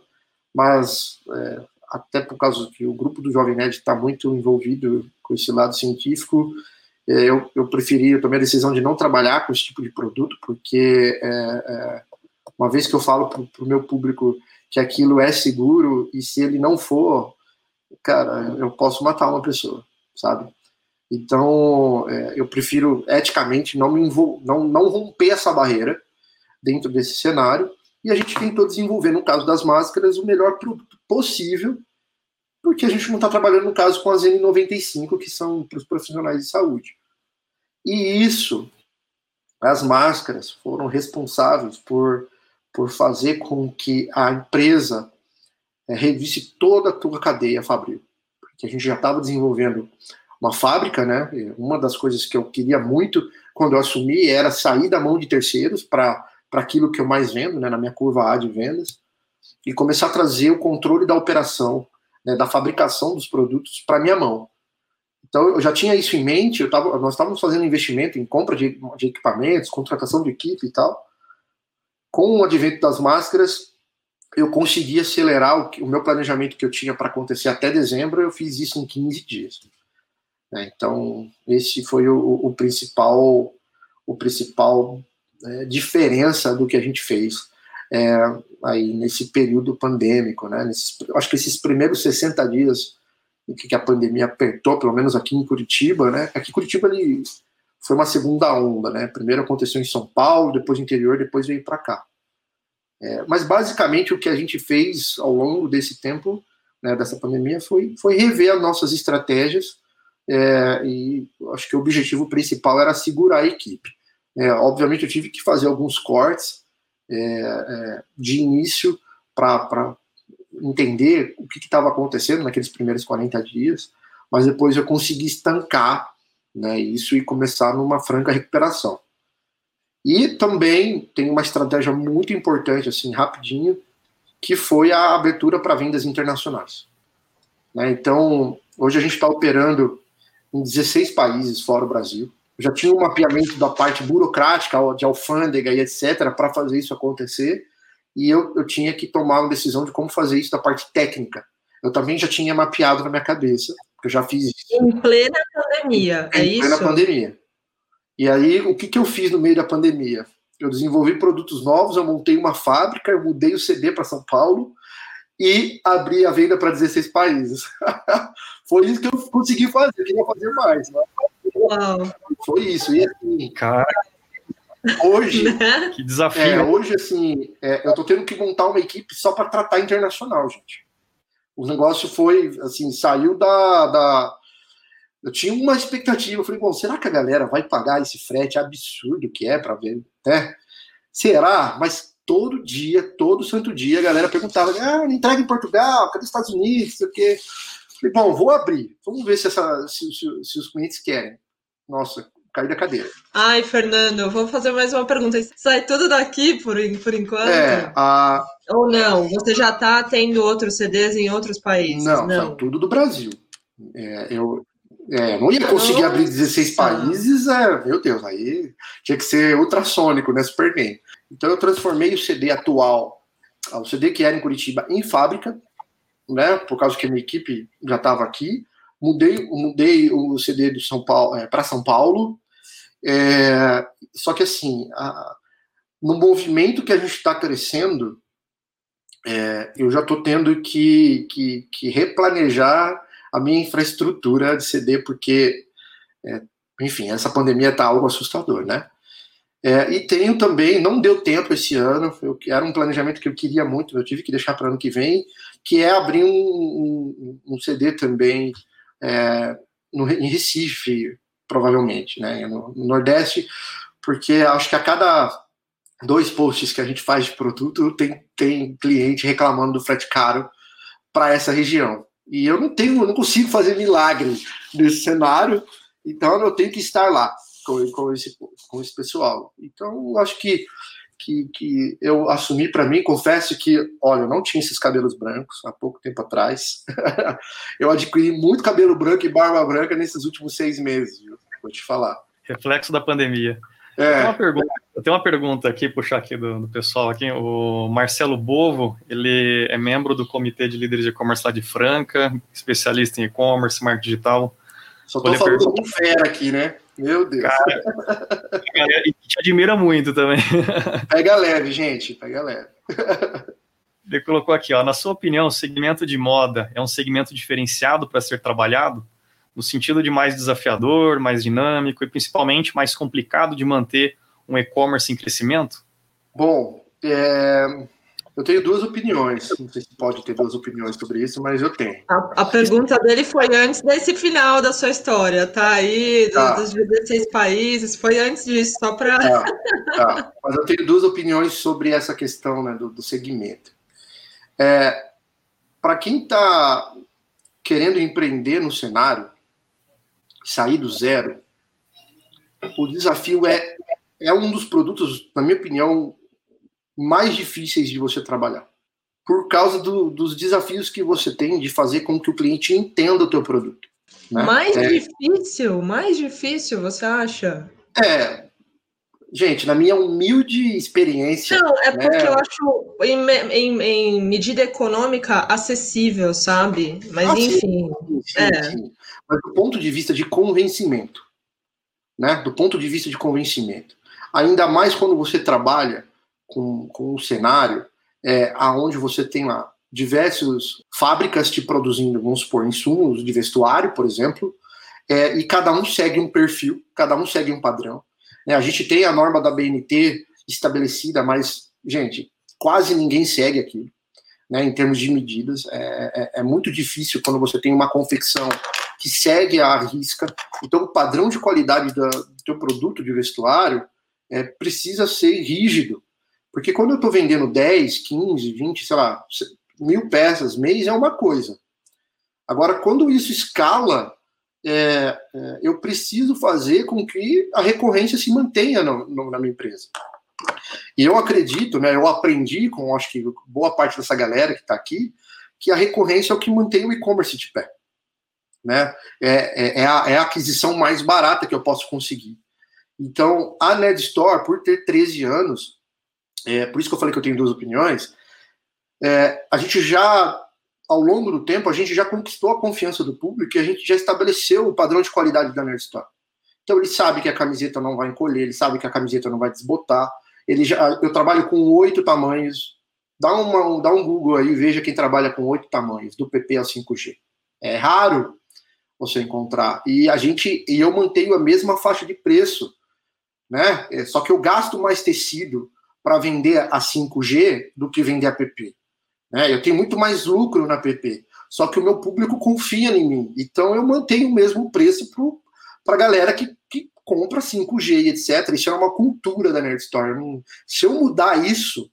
mas é, até por causa que o grupo do Jovem Nerd está muito envolvido com esse lado científico, é, eu, eu preferi, eu tomei a decisão de não trabalhar com esse tipo de produto, porque é, é uma vez que eu falo para o meu público que aquilo é seguro, e se ele não for, cara, eu posso matar uma pessoa, sabe? Então, é, eu prefiro eticamente não me não, não romper essa barreira, dentro desse cenário, e a gente tentou desenvolver, no caso das máscaras, o melhor produto possível, porque a gente não está trabalhando, no caso, com as N95, que são para os profissionais de saúde. E isso, as máscaras foram responsáveis por, por fazer com que a empresa é, revisse toda a tua cadeia fabril. Porque a gente já estava desenvolvendo uma fábrica, né? Uma das coisas que eu queria muito quando eu assumi era sair da mão de terceiros para para aquilo que eu mais vendo, né, na minha curva A de vendas, e começar a trazer o controle da operação, né, da fabricação dos produtos para minha mão. Então eu já tinha isso em mente, eu tava, nós estávamos fazendo investimento em compra de, de equipamentos, contratação de equipe e tal. Com o advento das máscaras, eu consegui acelerar o, o meu planejamento que eu tinha para acontecer até dezembro, eu fiz isso em 15 dias. Né, então, esse foi o, o principal o principal é, diferença do que a gente fez é, aí nesse período pandêmico, né? Nesses, acho que esses primeiros 60 dias que, a pandemia apertou, pelo menos aqui em Curitiba, né? Aqui em Curitiba ele foi uma segunda onda, né? Primeiro aconteceu em São Paulo, depois no interior, depois veio para cá. É, mas basicamente o que a gente fez ao longo desse tempo, né, dessa pandemia, foi, foi rever as nossas estratégias é, e acho que o objetivo principal era segurar a equipe. É, obviamente, eu tive que fazer alguns cortes, é, é, de início para entender o que estava acontecendo naqueles primeiros 40 dias, mas depois eu consegui estancar né, isso e começar numa franca recuperação. E também tem uma estratégia muito importante, assim, rapidinho, que foi a abertura para vendas internacionais. Né, então, hoje a gente está operando em 16 países fora o Brasil. Já tinha um mapeamento da parte burocrática, de alfândega e etc., para fazer isso acontecer, e eu, eu tinha que tomar uma decisão de como fazer isso da parte técnica. Eu também já tinha mapeado na minha cabeça, porque eu já fiz isso. Em plena pandemia, é em isso? Em plena pandemia. E aí, o que, que eu fiz no meio da pandemia? Eu desenvolvi produtos novos, eu montei uma fábrica, eu mudei o CD para São Paulo e abri a venda para 16 países. *laughs* Foi isso que eu consegui fazer, eu queria fazer mais. Mas... Uau. Foi isso. E assim, cara, hoje, *laughs* né? que desafio. É, hoje, assim, é, eu tô tendo que montar uma equipe só para tratar internacional, gente. O negócio foi, assim, saiu da, da. Eu tinha uma expectativa. Eu falei, bom, será que a galera vai pagar esse frete absurdo que é para ver, né? Será? Mas todo dia, todo santo dia, a galera perguntava: ah, entrega em Portugal, cadê os Estados Unidos? Sei o quê. Falei, bom, vou abrir. Vamos ver se, essa, se, se, se os clientes querem. Nossa, caí da cadeira. Ai, Fernando, vou fazer mais uma pergunta. Sai tudo daqui por, por enquanto? É, a... Ou não? Você já está tendo outros CDs em outros países? Não, não. sai tudo do Brasil. É, eu é, não ia conseguir abrir 16 países, é, meu Deus, aí tinha que ser ultrassônico, né, Superman. Então eu transformei o CD atual, o CD que era em Curitiba, em fábrica, né, por causa que a minha equipe já estava aqui, mudei, mudei o CD do São Paulo é, para São Paulo. É, só que assim, a, no movimento que a gente está crescendo, é, eu já estou tendo que, que, que, replanejar a minha infraestrutura de CD, porque, é, enfim, essa pandemia está algo assustador, né? É, e tenho também, não deu tempo esse ano, eu, era um planejamento que eu queria muito, eu tive que deixar para ano que vem, que é abrir um, um, um CD também é, no, em Recife, provavelmente, né, no, no, Nordeste, porque acho que a cada dois posts que a gente faz de produto tem, tem cliente reclamando do frete caro para essa região. E eu não tenho, não consigo fazer milagre nesse cenário, então eu tenho que estar lá com, com, esse, com esse pessoal. Então, acho que que, que eu assumi para mim, confesso que, olha, eu não tinha esses cabelos brancos há pouco tempo atrás. *laughs* eu adquiri muito cabelo branco e barba branca nesses últimos seis meses, viu? vou te falar. Reflexo da pandemia. É. Eu, tenho uma pergunta, eu tenho uma pergunta aqui, puxar aqui do, do, pessoal aqui. O Marcelo Bovo, ele é membro do Comitê de Líderes de E-Commerce lá de Franca, especialista em e-commerce, marketing digital. Só tô falando pergunta... com fera aqui, né? Meu Deus. Cara, e te admira muito também. *laughs* Pega leve, gente, pega leve. Ele colocou aqui, ó, na sua opinião, o segmento de moda é um segmento diferenciado para ser trabalhado? No sentido de mais desafiador, mais dinâmico e principalmente mais complicado de manter um e-commerce em crescimento? Bom, é, eu tenho duas opiniões. Não sei se pode ter duas opiniões sobre isso, mas eu tenho. A, a pergunta dele foi antes desse final da sua história, tá? Aí, tá. dos 16 países, foi antes disso, só para. Tá, *laughs* tá. Mas eu tenho duas opiniões sobre essa questão né, do, do segmento. É, para quem está querendo empreender no cenário, sair do zero, o desafio é, é um dos produtos, na minha opinião, mais difíceis de você trabalhar. Por causa do, dos desafios que você tem de fazer com que o cliente entenda o teu produto. Né? Mais é, difícil? Mais difícil, você acha? É. Gente, na minha humilde experiência. Não, é porque né? eu acho, em, em, em, medida econômica, acessível, sabe? Mas, ah, enfim. Sim, sim, é. sim. Mas do ponto de vista de convencimento, né? Do ponto de vista de convencimento. Ainda mais quando você trabalha com, com um cenário é, aonde você tem lá diversas fábricas te produzindo, vamos supor, insumos de vestuário, por exemplo, é, e cada um segue um perfil, cada um segue um padrão. É, a gente tem a norma da BNT estabelecida, mas, gente, quase ninguém segue aquilo, né, em termos de medidas. É, é, é muito difícil quando você tem uma confecção que segue a risca. Então, o padrão de qualidade da, do teu produto de vestuário é, precisa ser rígido Porque quando eu estou vendendo 10, 15, 20, sei lá, mil peças mês é uma coisa. Agora, quando isso escala, é, é, eu preciso fazer com que a recorrência se mantenha no, no, na minha empresa. E eu acredito, né, eu aprendi com, acho que boa parte dessa galera que está aqui, que a recorrência é o que mantém o e-commerce de pé. Né? É, é, é, a, é a aquisição mais barata que eu posso conseguir. Então, a Ned Store, por ter 13 anos, é, por isso que eu falei que eu tenho duas opiniões, é, a gente já, ao longo do tempo, a gente já conquistou a confiança do público e a gente já estabeleceu o padrão de qualidade da Nerd Store. Então ele sabe que a camiseta não vai encolher, ele sabe que a camiseta não vai desbotar. Ele já, eu trabalho com oito tamanhos. Dá, uma, dá um Google aí, veja quem trabalha com oito tamanhos, do PP ao 5G. É raro você encontrar. E a gente, e eu mantenho a mesma faixa de preço, né? É, só que eu gasto mais tecido para vender a 5G do que vender a PP. Né? Eu tenho muito mais lucro na PP. Só que o meu público confia em mim. Então eu mantenho o mesmo preço para a galera que, que compra 5G e etc. Isso é uma cultura da Nerd Store. Se eu mudar isso,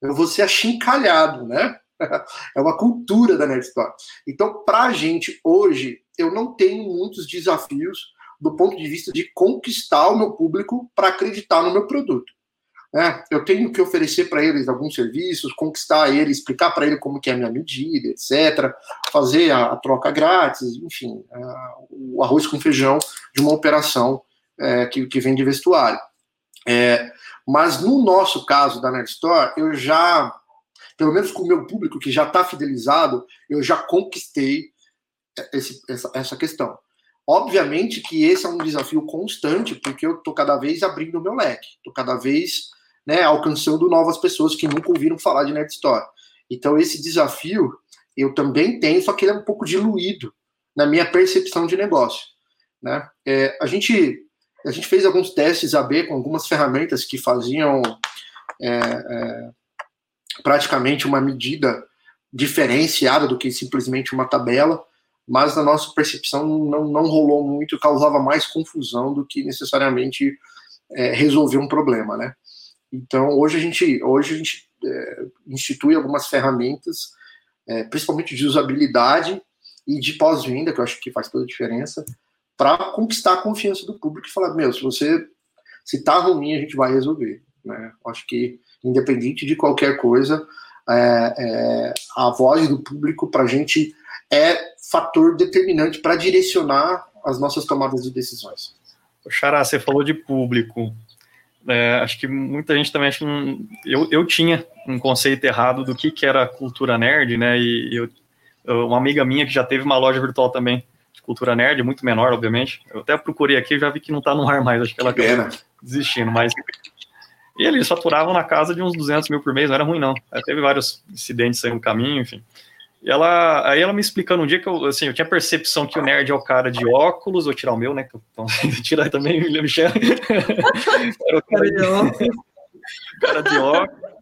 eu vou ser achincalhado, né? *laughs* É uma cultura da Nerd Store. Então, para a gente, hoje, eu não tenho muitos desafios do ponto de vista de conquistar o meu público para acreditar no meu produto. É, eu tenho que oferecer para eles alguns serviços, conquistar ele, explicar para ele como que é a minha medida, etc. Fazer a, a troca grátis, enfim, a, o arroz com feijão de uma operação é, que, que vem de vestuário. É, mas no nosso caso da Nerd Store, eu já, pelo menos com o meu público que já está fidelizado, eu já conquistei esse, essa, essa questão. Obviamente que esse é um desafio constante, porque eu estou cada vez abrindo o meu leque, estou cada vez né, alcançando novas pessoas que nunca ouviram falar de Nerd Store. Então, esse desafio eu também tenho, só que ele é um pouco diluído na minha percepção de negócio. Né? É, a, gente, a gente fez alguns testes AB com algumas ferramentas que faziam é, é, praticamente uma medida diferenciada do que simplesmente uma tabela, mas na nossa percepção não, não rolou muito, causava mais confusão do que necessariamente é, resolver um problema, né? Então, hoje a gente, hoje a gente é, institui algumas ferramentas, é, principalmente de usabilidade e de pós-venda, que eu acho que faz toda a diferença, para conquistar a confiança do público e falar, meu, se você se tá ruim, a gente vai resolver. Né? Acho que, independente de qualquer coisa, é, é a voz do público para a gente é fator determinante para direcionar as nossas tomadas de decisões. Xará, você falou de público. É, acho que muita gente também acha que eu, eu tinha um conceito errado do que, que era cultura nerd, né? E eu, eu, uma amiga minha que já teve uma loja virtual também de cultura nerd, muito menor, obviamente. Eu até procurei aqui, já vi que não está no ar mais, acho que ela acabou desistindo, mas e eles faturavam na casa de uns 200 mil por mês, não era ruim não. teve vários incidentes aí no caminho, enfim. E ela, aí ela me explicando um dia que eu, assim, eu tinha percepção que o nerd é o cara de óculos, vou tirar o meu, né? Então, *laughs* tirar também, William *laughs* Michel. Era o cara de óculos. cara de óculos,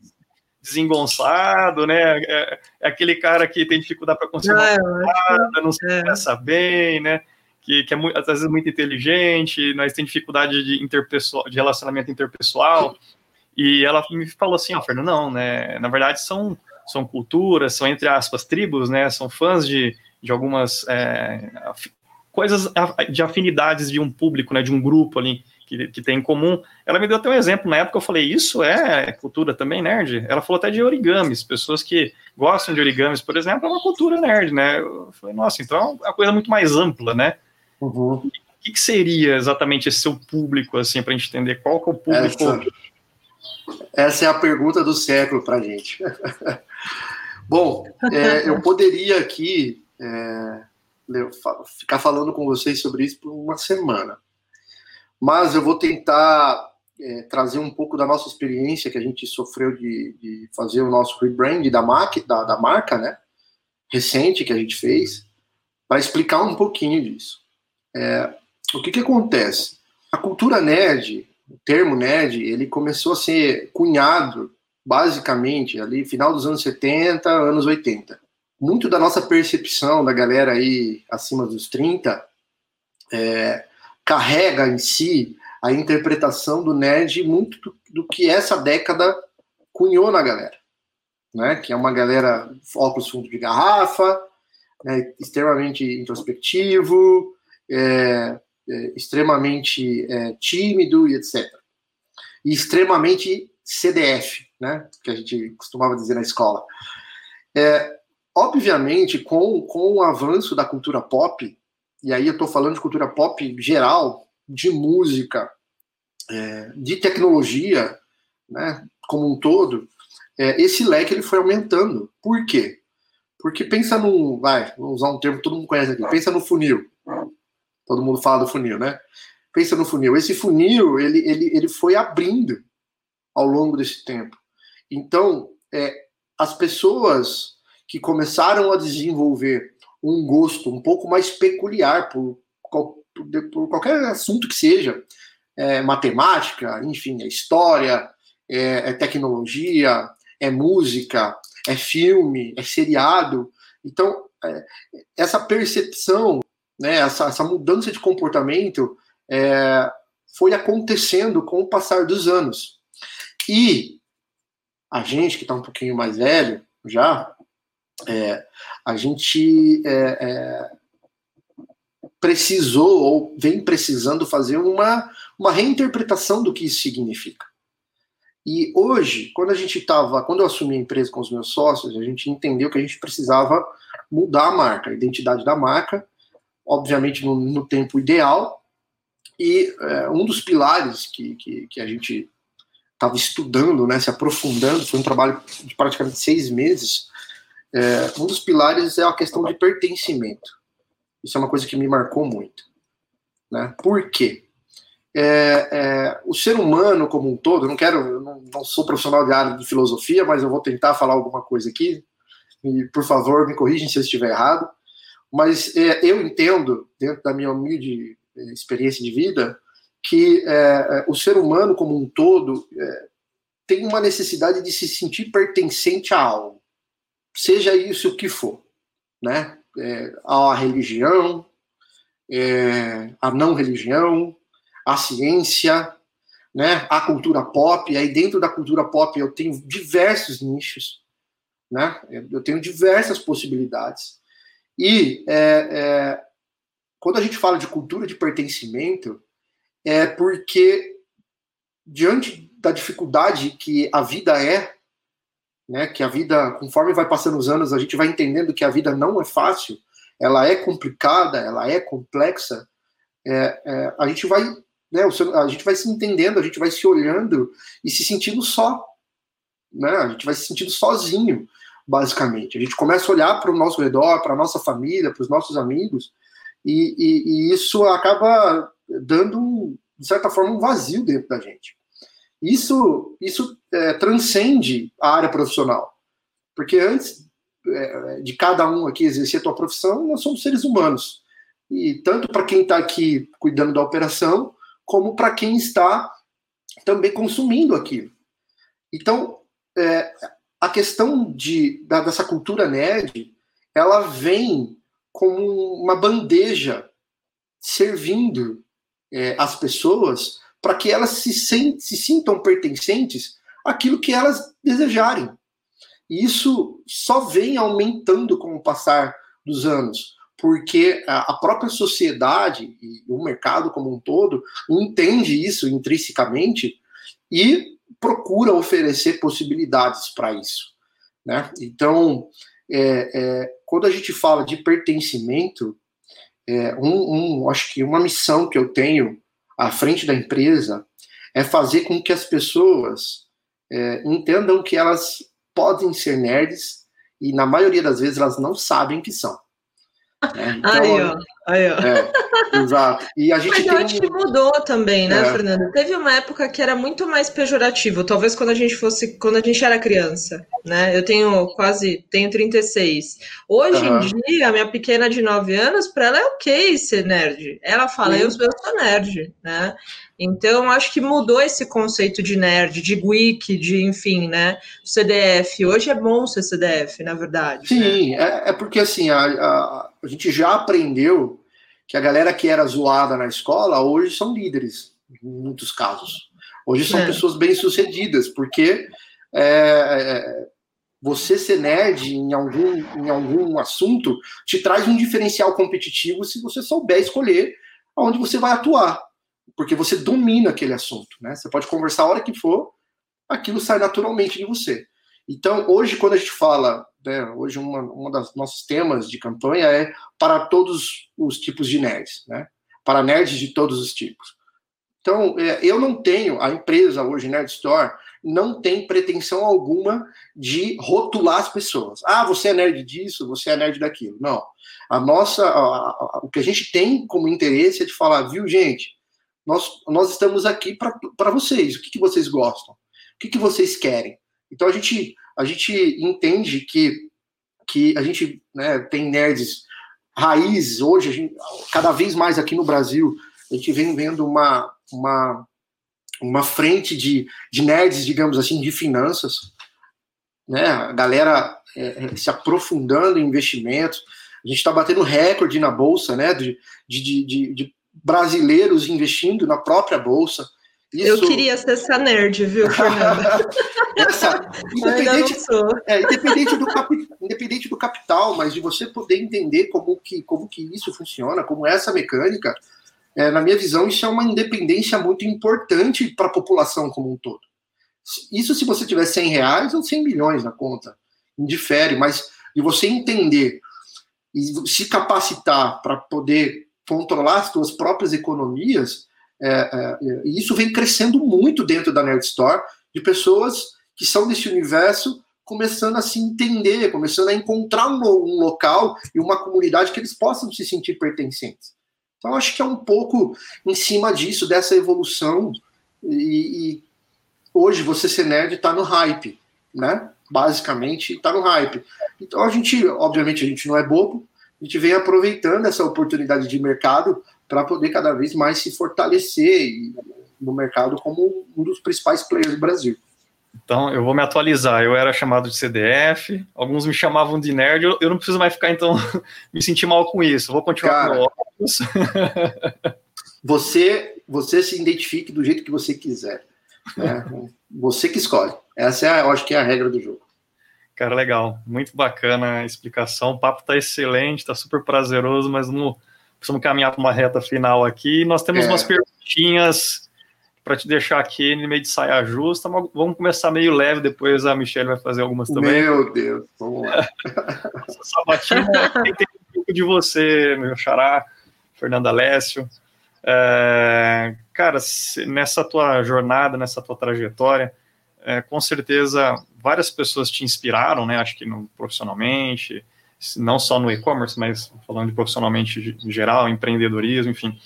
desengonçado, né? É, é, aquele cara que tem dificuldade para conseguir ah, nada, não se é. bem, né? Que, que é muito, às vezes muito inteligente, mas tem dificuldade de, interpessoal, de relacionamento interpessoal. E ela me falou assim, ó, oh, Fernando, não, né? Na verdade, são são culturas, são, entre aspas, tribos, né? São fãs de, de algumas é, coisas de afinidades de um público, né? De um grupo ali que, que tem em comum. Ela me deu até um exemplo. Na época eu falei, isso é cultura também nerd? Ela falou até de origamis. Pessoas que gostam de origamis, por exemplo, é uma cultura nerd, né? Eu falei, nossa, então é uma coisa muito mais ampla, né? Uhum. O que, que, seria exatamente esse seu público, assim, para a gente entender qual que é o público... Essa, essa é a pergunta do século para gente. *laughs* Bom, é, *laughs* eu poderia aqui é, ficar falando com vocês sobre isso por uma semana, mas eu vou tentar é, trazer um pouco da nossa experiência que a gente sofreu de, de fazer o nosso rebrand da, da, da marca, né? Recente que a gente fez, para explicar um pouquinho disso. É, o que, que acontece? A cultura nerd, o termo nerd, ele começou a ser cunhado basicamente, ali, final dos anos 70, anos 80. Muito da nossa percepção da galera aí acima dos 30 é, carrega em si a interpretação do nerd muito do, do que essa década cunhou na galera, né? Que é uma galera óculos fundo de garrafa, né, extremamente introspectivo, é, é, extremamente é, tímido e etc. E extremamente CDF, né? Que a gente costumava dizer na escola. É, obviamente, com, com o avanço da cultura pop, e aí eu estou falando de cultura pop geral, de música, é, de tecnologia, né, como um todo, é, esse leque ele foi aumentando. Por quê? Porque pensa num, vai, vou usar um termo que todo mundo conhece aqui, pensa no funil. Todo mundo fala do funil, né? Pensa no funil. Esse funil, ele, ele, ele foi abrindo ao longo desse tempo. Então, é, as pessoas que começaram a desenvolver um gosto um pouco mais peculiar por, por, por qualquer assunto que seja, é, matemática, enfim, é história, é, é tecnologia, é música, é filme, é seriado. Então, é, essa percepção, né, essa, essa, mudança de comportamento é, foi acontecendo com o passar dos anos. E a gente que está um pouquinho mais velho já, é, a gente é, é, precisou ou vem precisando fazer uma, uma reinterpretação do que isso significa. E hoje, quando a gente estava, quando eu assumi a empresa com os meus sócios, a gente entendeu que a gente precisava mudar a marca, a identidade da marca, obviamente no, no tempo ideal. E é, um dos pilares que, que, que a gente estava estudando, né, se aprofundando, foi um trabalho de praticamente seis meses. É, um dos pilares é a questão de pertencimento. Isso é uma coisa que me marcou muito. Né? Por quê? é, é, o ser humano como um todo, não quero, não, não, sou profissional de área de filosofia, mas eu vou tentar falar alguma coisa aqui, e por favor me corrijam se eu estiver errado, mas é, eu entendo, dentro da minha humilde é, experiência de vida, que é, é, o ser humano como um todo tem uma necessidade de se sentir pertencente a algo, seja isso o que for, né? a religião, a não religião, a ciência, né, a cultura pop. E aí dentro da cultura pop eu tenho diversos nichos, né? Eu tenho diversas possibilidades. E é, é, quando a gente fala de cultura de pertencimento, é porque diante da dificuldade que a vida é, né, que a vida, conforme vai passando os anos, a gente vai entendendo que a vida não é fácil, ela é complicada, ela é complexa, é, é, a gente vai né? A gente vai se entendendo, a gente vai se olhando e se sentindo só. Né? A gente vai se sentindo sozinho, basicamente. A gente começa a olhar para o nosso redor, para a nossa família, para os nossos amigos, e, e, e, isso acaba dando, de certa forma, um vazio dentro da gente. Isso, isso é, transcende a área profissional, porque antes é, de cada um aqui exercer a sua profissão, nós somos seres humanos. E tanto para quem está aqui cuidando da operação, como para quem está também consumindo aquilo. Então, é, a questão de, da, dessa cultura nerd, ela vem como uma bandeja servindo é, as pessoas para que elas se, se sintam pertencentes àquilo que elas desejarem. E isso só vem aumentando com o passar dos anos porque a própria sociedade e o mercado como um todo entende isso intrinsecamente e procura oferecer possibilidades para isso. Né? Então, é, é, quando a gente fala de pertencimento, é, um, um, acho que uma missão que eu tenho à frente da empresa é fazer com que as pessoas é, entendam que elas podem ser nerds e, na maioria das vezes, elas não sabem que são. É, então, aí, ó. Aí, ó. É, exato. E a gente Mas eu acho que mudou também, né, é. Fernando? Teve uma época que era muito mais pejorativo, talvez quando a gente fosse, quando a gente era criança, né? Eu tenho quase, tenho 36. Hoje uhum. em dia, a minha pequena de 9 anos, para ela é ok ser nerd. Ela fala, sou, eu sou nerd, né? Então, acho que mudou esse conceito de nerd, de geek, de, enfim, né? CDF. Hoje é bom ser CDF, na verdade. Sim, né? é, é, porque assim, a, a, a, gente já aprendeu que a galera que era zoada na escola hoje são líderes, em muitos casos. Hoje são é. pessoas bem-sucedidas, porque é, é, você ser nerd em algum, em algum assunto te traz um diferencial competitivo se você souber escolher onde você vai atuar, porque você domina aquele assunto, né? Você pode conversar a hora que for, aquilo sai naturalmente de você. Então, hoje, quando a gente fala, né, hoje uma, uma das nossos temas de campanha é para todos os tipos de nerds, né? Para nerds de todos os tipos. Então, é, eu não tenho, a empresa hoje, Nerd Store, não tem pretensão alguma de rotular as pessoas. Ah, você é nerd disso, você é nerd daquilo. Não. A nossa, a, a, o que a gente tem como interesse é de falar, viu, gente, nós, nós estamos aqui para vocês. O que, que vocês gostam? O que, que vocês querem? Então a gente, a gente entende que, que a gente né, tem nerds raízes hoje, gente, cada vez mais aqui no Brasil, a gente vem vendo uma, uma uma frente de, de nerds, digamos assim, de finanças, né? A galera é, é se aprofundando em investimentos. A gente está batendo recorde na bolsa, né? De, de, de, de, brasileiros investindo na própria bolsa. Isso... Eu queria ser essa nerd, viu, Fernanda? *laughs* essa, independente, é, independente, do capi, independente do capital, mas de você poder entender como que, como que isso funciona, como é essa mecânica, é, na minha visão, isso é uma independência muito importante para a população como um todo. Isso se você tiver 100 reais ou 100 milhões na conta, indifere, mas de você entender e se capacitar para poder controlar as suas próprias economias, é, é, é, isso vem crescendo muito dentro da Nerd Store, de pessoas que são desse universo começando a se entender, começando a encontrar um, um local e uma comunidade que eles possam se sentir pertencentes. Então, acho que é um pouco em cima disso, dessa evolução. E, e hoje você ser nerd está no hype, né? Basicamente, está no hype. Então, a gente, obviamente, a gente não é bobo, a gente vem aproveitando essa oportunidade de mercado para poder cada vez mais se fortalecer no mercado como um dos principais players do Brasil. Então, eu vou me atualizar. Eu era chamado de CDF, alguns me chamavam de nerd, eu, eu não preciso mais ficar, então, *laughs* me sentir mal com isso. vou continuar Cara, com óculos. *laughs* você, você se identifique do jeito que você quiser. Né? você que escolhe. Essa é, eu acho que é a regra do jogo. Cara, legal. Muito bacana a explicação. O papo tá excelente, tá super prazeroso, mas não precisamos caminhar para uma reta final aqui. Nós temos é. umas perguntinhas para te deixar aqui no meio de saia justa. Vamos começar meio leve, depois a Michelle vai fazer algumas também. Meu Deus, vamos lá. *laughs* Sabatina, tem um pouco de você, meu xará, Fernanda Alessio. É, cara, nessa tua jornada, nessa tua trajetória, é, com certeza várias pessoas te inspiraram, né? Acho que no, profissionalmente, não só no e-commerce, mas falando de profissionalmente em geral, empreendedorismo, enfim.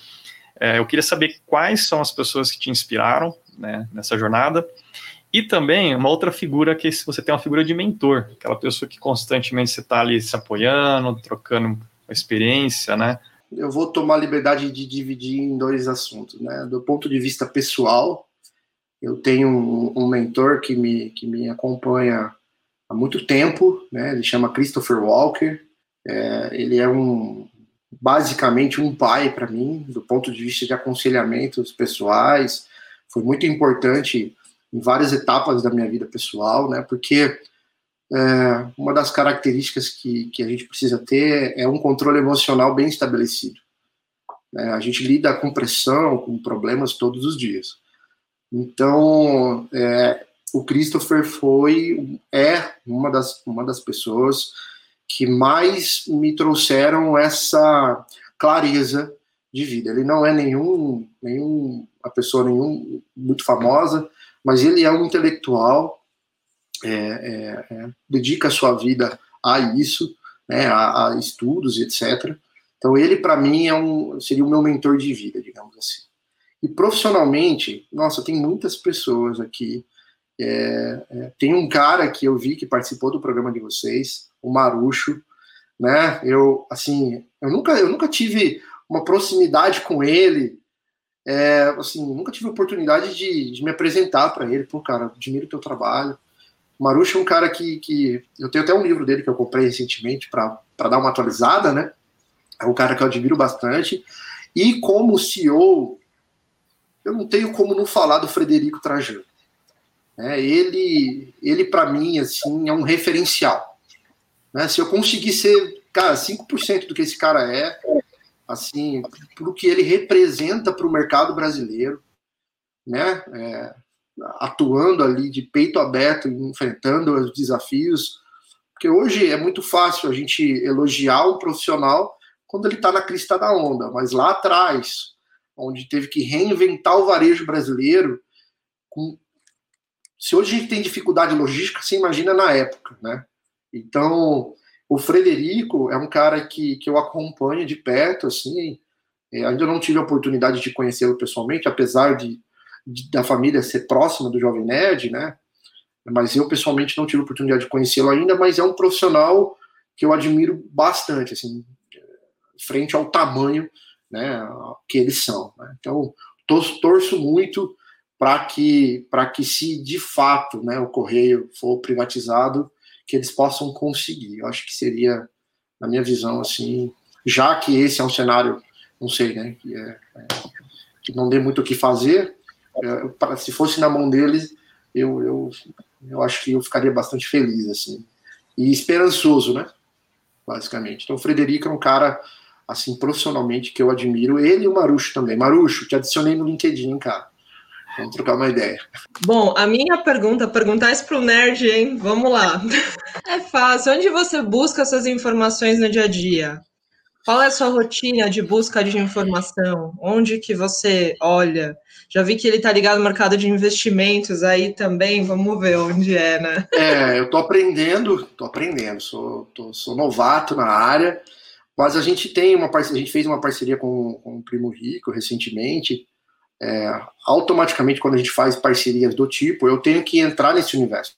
É, eu queria saber quais são as pessoas que te inspiraram né, nessa jornada. E também uma outra figura que você tem uma figura de mentor, aquela pessoa que constantemente você está ali se apoiando, trocando experiência, né? Eu vou tomar liberdade de dividir em dois assuntos, né? Do ponto de vista pessoal, eu tenho um, um mentor que me, que me acompanha há muito tempo, né? Ele chama Christopher Walker. É, ele é um, basicamente um pai para mim, do ponto de vista de aconselhamentos pessoais. Foi muito importante em várias etapas da minha vida pessoal, né? Porque é, uma das características que, que a gente precisa ter é um controle emocional bem estabelecido. É, a gente lida com pressão, com problemas todos os dias. Então, é, o Christopher foi, é uma das, uma das pessoas que mais me trouxeram essa clareza de vida. Ele não é nenhum, nenhum a pessoa nenhum muito famosa, mas ele é um intelectual, é, é, é, dedica a sua vida a isso, né, a, a estudos, etc. Então ele para mim é um seria o meu mentor de vida, digamos assim. E profissionalmente, nossa, tem muitas pessoas aqui. É, é, tem um cara que eu vi que participou do programa de vocês, o Marucho, né? Eu, assim, eu nunca, eu nunca tive uma proximidade com ele, é, assim, nunca tive oportunidade de, de me apresentar para ele. Pô, cara, admiro o teu trabalho. O Marucho é um cara que, que eu tenho até um livro dele que eu comprei recentemente para dar uma atualizada, né? É um cara que eu admiro bastante. E como CEO, eu não tenho como não falar do Frederico Trajano. Né? Ele, ele para mim, assim, é um referencial. Né? Se eu conseguir ser, cara, 5% do que esse cara é, assim, pro que ele representa para o mercado brasileiro, né? É, atuando ali de peito aberto, enfrentando os desafios, porque hoje é muito fácil a gente elogiar o profissional quando ele está na crista da onda, mas lá atrás, onde teve que reinventar o varejo brasileiro, com... se hoje a gente tem dificuldade logística, você imagina na época, né? Então, o Frederico é um cara que, que eu acompanho de perto, assim, é, ainda não tive a oportunidade de conhecê-lo pessoalmente, apesar de, de, da família ser próxima do Jovem Nerd, né? Mas eu pessoalmente não tive a oportunidade de conhecê-lo ainda, mas é um profissional que eu admiro bastante, assim, frente ao tamanho né, que eles são. Né? Então, torço, torço muito para que, que, se de fato né, o Correio for privatizado, que eles possam conseguir. Eu acho que seria, na minha visão, assim, já que esse é um cenário, não sei, né, que, é, é, que não dê muito o que fazer, é, se fosse na mão deles, eu, eu, eu acho que eu ficaria bastante feliz, assim, e esperançoso, né, basicamente. Então, o Frederico é um cara assim, profissionalmente, que eu admiro. Ele e o Marucho também. Marucho, te adicionei no LinkedIn, cara. Vamos trocar uma ideia. Bom, a minha pergunta, perguntar isso pro nerd, hein? Vamos lá. *laughs* É fácil. Onde você busca essas informações no dia a dia? Qual é a sua rotina de busca de informação? Onde que você olha? Já vi que ele está ligado no mercado de investimentos aí também, vamos ver onde é, né? É, eu estou aprendendo, estou aprendendo, sou, tô, sou novato na área, mas a gente tem uma parceria, a gente fez uma parceria com, com o Primo Rico recentemente. É, automaticamente, quando a gente faz parcerias do tipo, eu tenho que entrar nesse universo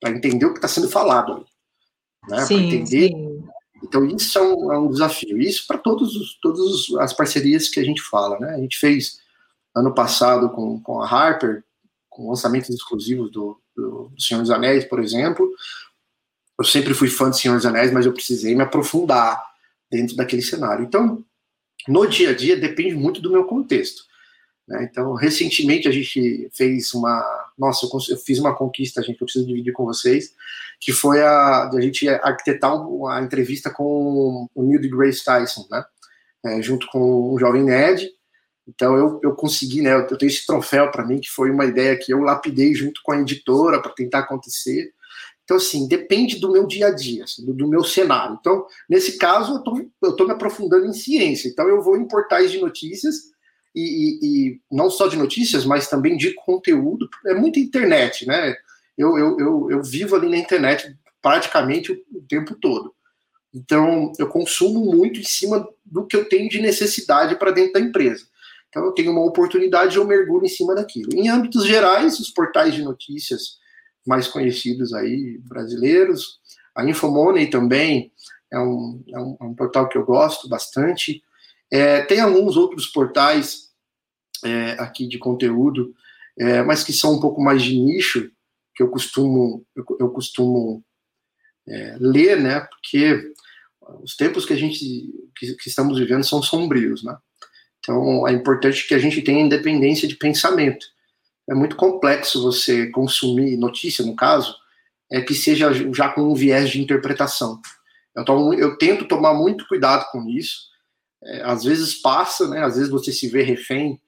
para entender o que está sendo falado. Né? Para entender. Sim. Então, isso é um, é um desafio. Isso para todas as parcerias que a gente fala. Né? A gente fez ano passado com, com a Harper, com lançamentos exclusivos do, do, do Senhor dos Anéis, por exemplo. Eu sempre fui fã de Senhor dos Anéis, mas eu precisei me aprofundar dentro daquele cenário. Então, no dia a dia, depende muito do meu contexto. Né? Então, recentemente a gente fez uma. Nossa, eu, fiz uma conquista, gente, que eu preciso dividir com vocês, que foi a, a gente arquitetar a entrevista com o Neil deGrasse Tyson, né? É, junto com o Jovem Nerd. Então, eu, eu consegui, né? Eu tenho esse troféu para mim, que foi uma ideia que eu lapidei junto com a editora para tentar acontecer. Então, assim, depende do meu dia a dia, assim, do, do, meu cenário. Então, nesse caso, eu estou me aprofundando em ciência. Então, eu vou em portais de notícias, e, e, e, não só de notícias, mas também de conteúdo. É muita internet, né? Eu, eu, eu, eu vivo ali na internet praticamente o, o tempo todo. Então, eu consumo muito em cima do que eu tenho de necessidade para dentro da empresa. Então, eu tenho uma oportunidade, eu mergulho em cima daquilo. Em âmbitos gerais, os portais de notícias mais conhecidos aí, brasileiros. A Infomoney também é um, é um, é um portal que eu gosto bastante. É, tem alguns outros portais é, aqui de conteúdo, é, mas que são um pouco mais de nicho, que eu costumo, eu, eu costumo é, ler, né? Porque os tempos que a gente que, que, estamos vivendo são sombrios, né? Então é importante que a gente tenha independência de pensamento é muito complexo você consumir notícia, no caso, é que seja já com um viés de interpretação. Eu, tomo, eu tento tomar muito cuidado com isso. É, às vezes passa, né? Às vezes você se vê refém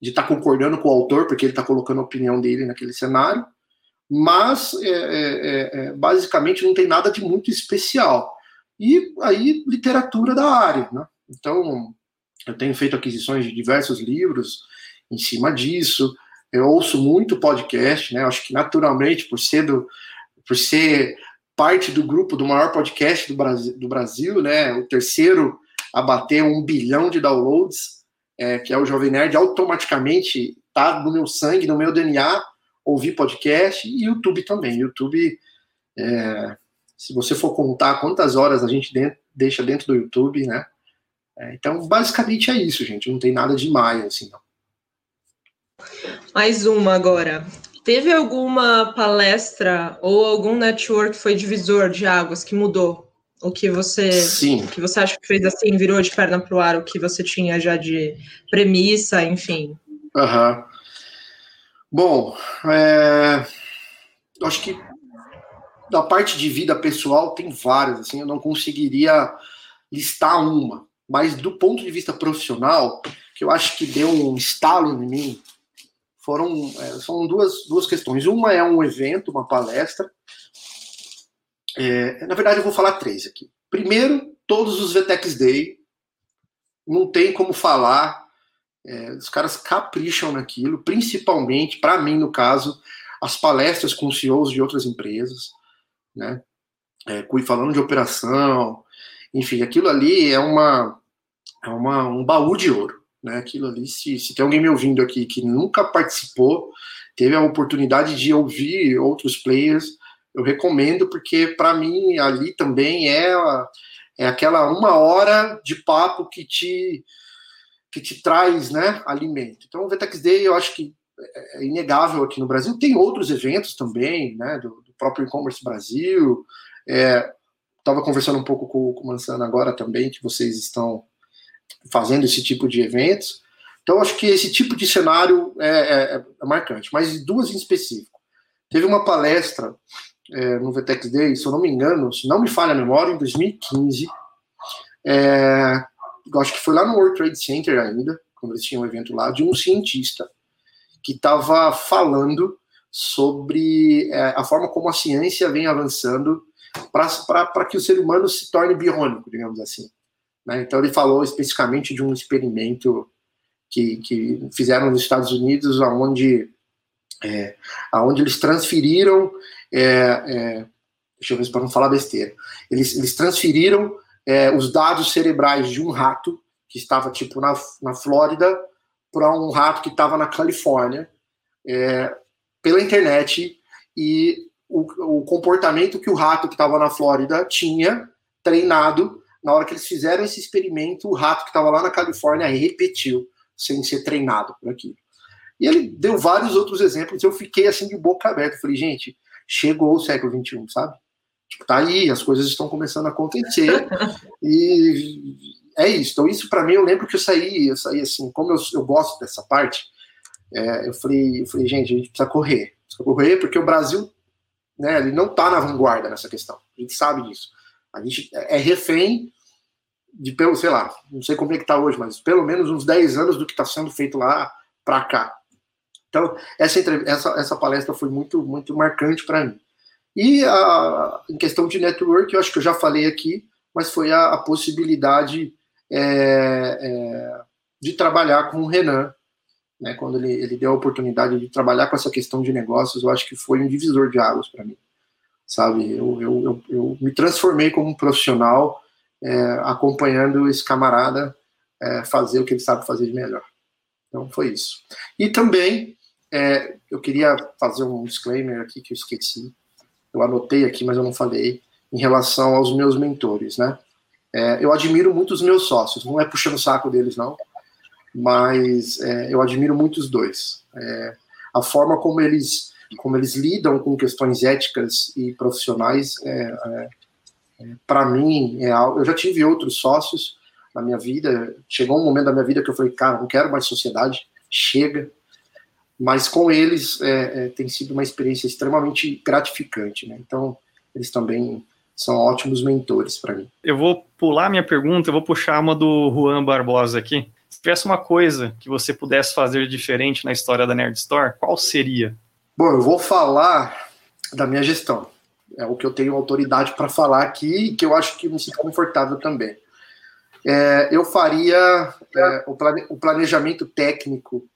de estar tá concordando com o autor, porque ele está colocando a opinião dele naquele cenário, mas é, é, é, é, basicamente não tem nada de muito especial. E aí, literatura da área, né? Então, eu tenho feito aquisições de diversos livros em cima disso. Eu ouço muito podcast, né? Acho que naturalmente, por ser, do, por ser parte do grupo do maior podcast do Brasil, do Brasil né? O terceiro a bater um bilhão de downloads, é, que é o Jovem Nerd, automaticamente tá no meu sangue, no meu DNA, ouvir podcast e YouTube também. YouTube, é, se você for contar quantas horas a gente dentro, deixa dentro do YouTube, né? É, então, basicamente é isso, gente. Não tem nada demais, assim, não. Mais uma agora. Teve alguma palestra ou algum network que foi divisor de águas que mudou? O que você, Sim. Que você acha que fez assim, virou de perna para o ar, o que você tinha já de premissa, enfim? Uhum. Bom, é, eu acho que da parte de vida pessoal tem várias, assim, eu não conseguiria listar uma, mas do ponto de vista profissional, que eu acho que deu um estalo em mim, foram é, são duas, duas questões. Uma é um evento, uma palestra. É, na verdade, eu vou falar três aqui. Primeiro, todos os VTEX Day, não tem como falar. É, os caras capricham naquilo, principalmente, para mim, no caso, as palestras com CEOs de outras empresas, né? É, falando de operação, enfim, aquilo ali é uma, é uma um baú de ouro, né? Aquilo ali, se, se tem alguém me ouvindo aqui que nunca participou, teve a oportunidade de ouvir outros players, eu recomendo porque para mim ali também é é aquela uma hora de papo que te que te traz, né, alimento. Então o Vetex Day eu acho que é, é inegável aqui no Brasil. Tem outros eventos também, né, do, do próprio e-commerce Brasil. Estava é, conversando um pouco com, com o Mansana agora também, que vocês estão fazendo esse tipo de eventos. Então, acho que esse tipo de cenário é, é, é marcante, mas duas em específico. Teve uma palestra é, no VTEX Day, se eu não me engano, se não me falha a memória, em 2015. É, acho que foi lá no World Trade Center ainda, quando eles tinham um evento lá, de um cientista que estava falando sobre é, a forma como a ciência vem avançando para que o ser humano se torne biônico, digamos assim. Né? Então, ele falou especificamente de um experimento que, que fizeram nos Estados Unidos, onde, é, onde eles transferiram é, é, deixa eu ver para não falar besteira. Eles, eles transferiram é, os dados cerebrais de um rato que estava tipo na, na Flórida para um rato que estava na Califórnia é, pela internet e o, o, comportamento que o rato que estava na Flórida tinha treinado na hora que eles fizeram esse experimento o rato que estava lá na Califórnia repetiu sem ser treinado por aquilo e ele deu vários outros exemplos eu fiquei assim de boca aberta falei gente chegou o século XXI, sabe? Tipo, tá aí, as coisas estão começando a acontecer *laughs* e é isso. Então, isso para mim, eu lembro que eu saí, eu saí assim, como eu, eu gosto dessa parte, é, eu, falei, eu falei, gente, a gente precisa correr. Precisa correr porque o Brasil, né, ele não tá na vanguarda nessa questão. A gente sabe disso. A gente é refém de pelo, sei lá, não sei como é que tá hoje, mas pelo menos uns 10 anos do que está sendo feito lá para cá. Então, essa, essa, essa palestra foi muito, muito marcante para mim. E a, em questão de network, eu acho que eu já falei aqui, mas foi a, a possibilidade é, é, de trabalhar com o Renan, né, quando ele, ele deu a oportunidade de trabalhar com essa questão de negócios, eu acho que foi um divisor de águas para mim, sabe? Eu, eu, eu, eu, me transformei como um profissional é, acompanhando esse camarada é, fazer o que ele sabe fazer de melhor. Então foi isso. E também é, eu queria fazer um disclaimer aqui que eu esqueci. Eu anotei aqui, mas eu não falei, em relação aos meus mentores, né? É, eu admiro muito os meus sócios, não é puxando o saco deles, não, mas é, eu admiro muito os dois. É, a forma como eles, como eles lidam com questões éticas e profissionais, é, é, é, para mim, é algo. Eu já tive outros sócios na minha vida, chegou um momento da minha vida que eu falei, cara, não quero mais sociedade, chega, mas com eles é, é, tem sido uma experiência extremamente gratificante, né? Então, eles também são ótimos mentores para mim. Eu vou pular minha pergunta, eu vou puxar uma do Juan Barbosa aqui. Se tivesse uma coisa que você pudesse fazer diferente na história da Nerd Store, qual seria? Bom, eu vou falar da minha gestão. É o que eu tenho autoridade para falar aqui e que eu acho que me sinto confortável também. É, eu faria é, o, plane, o planejamento técnico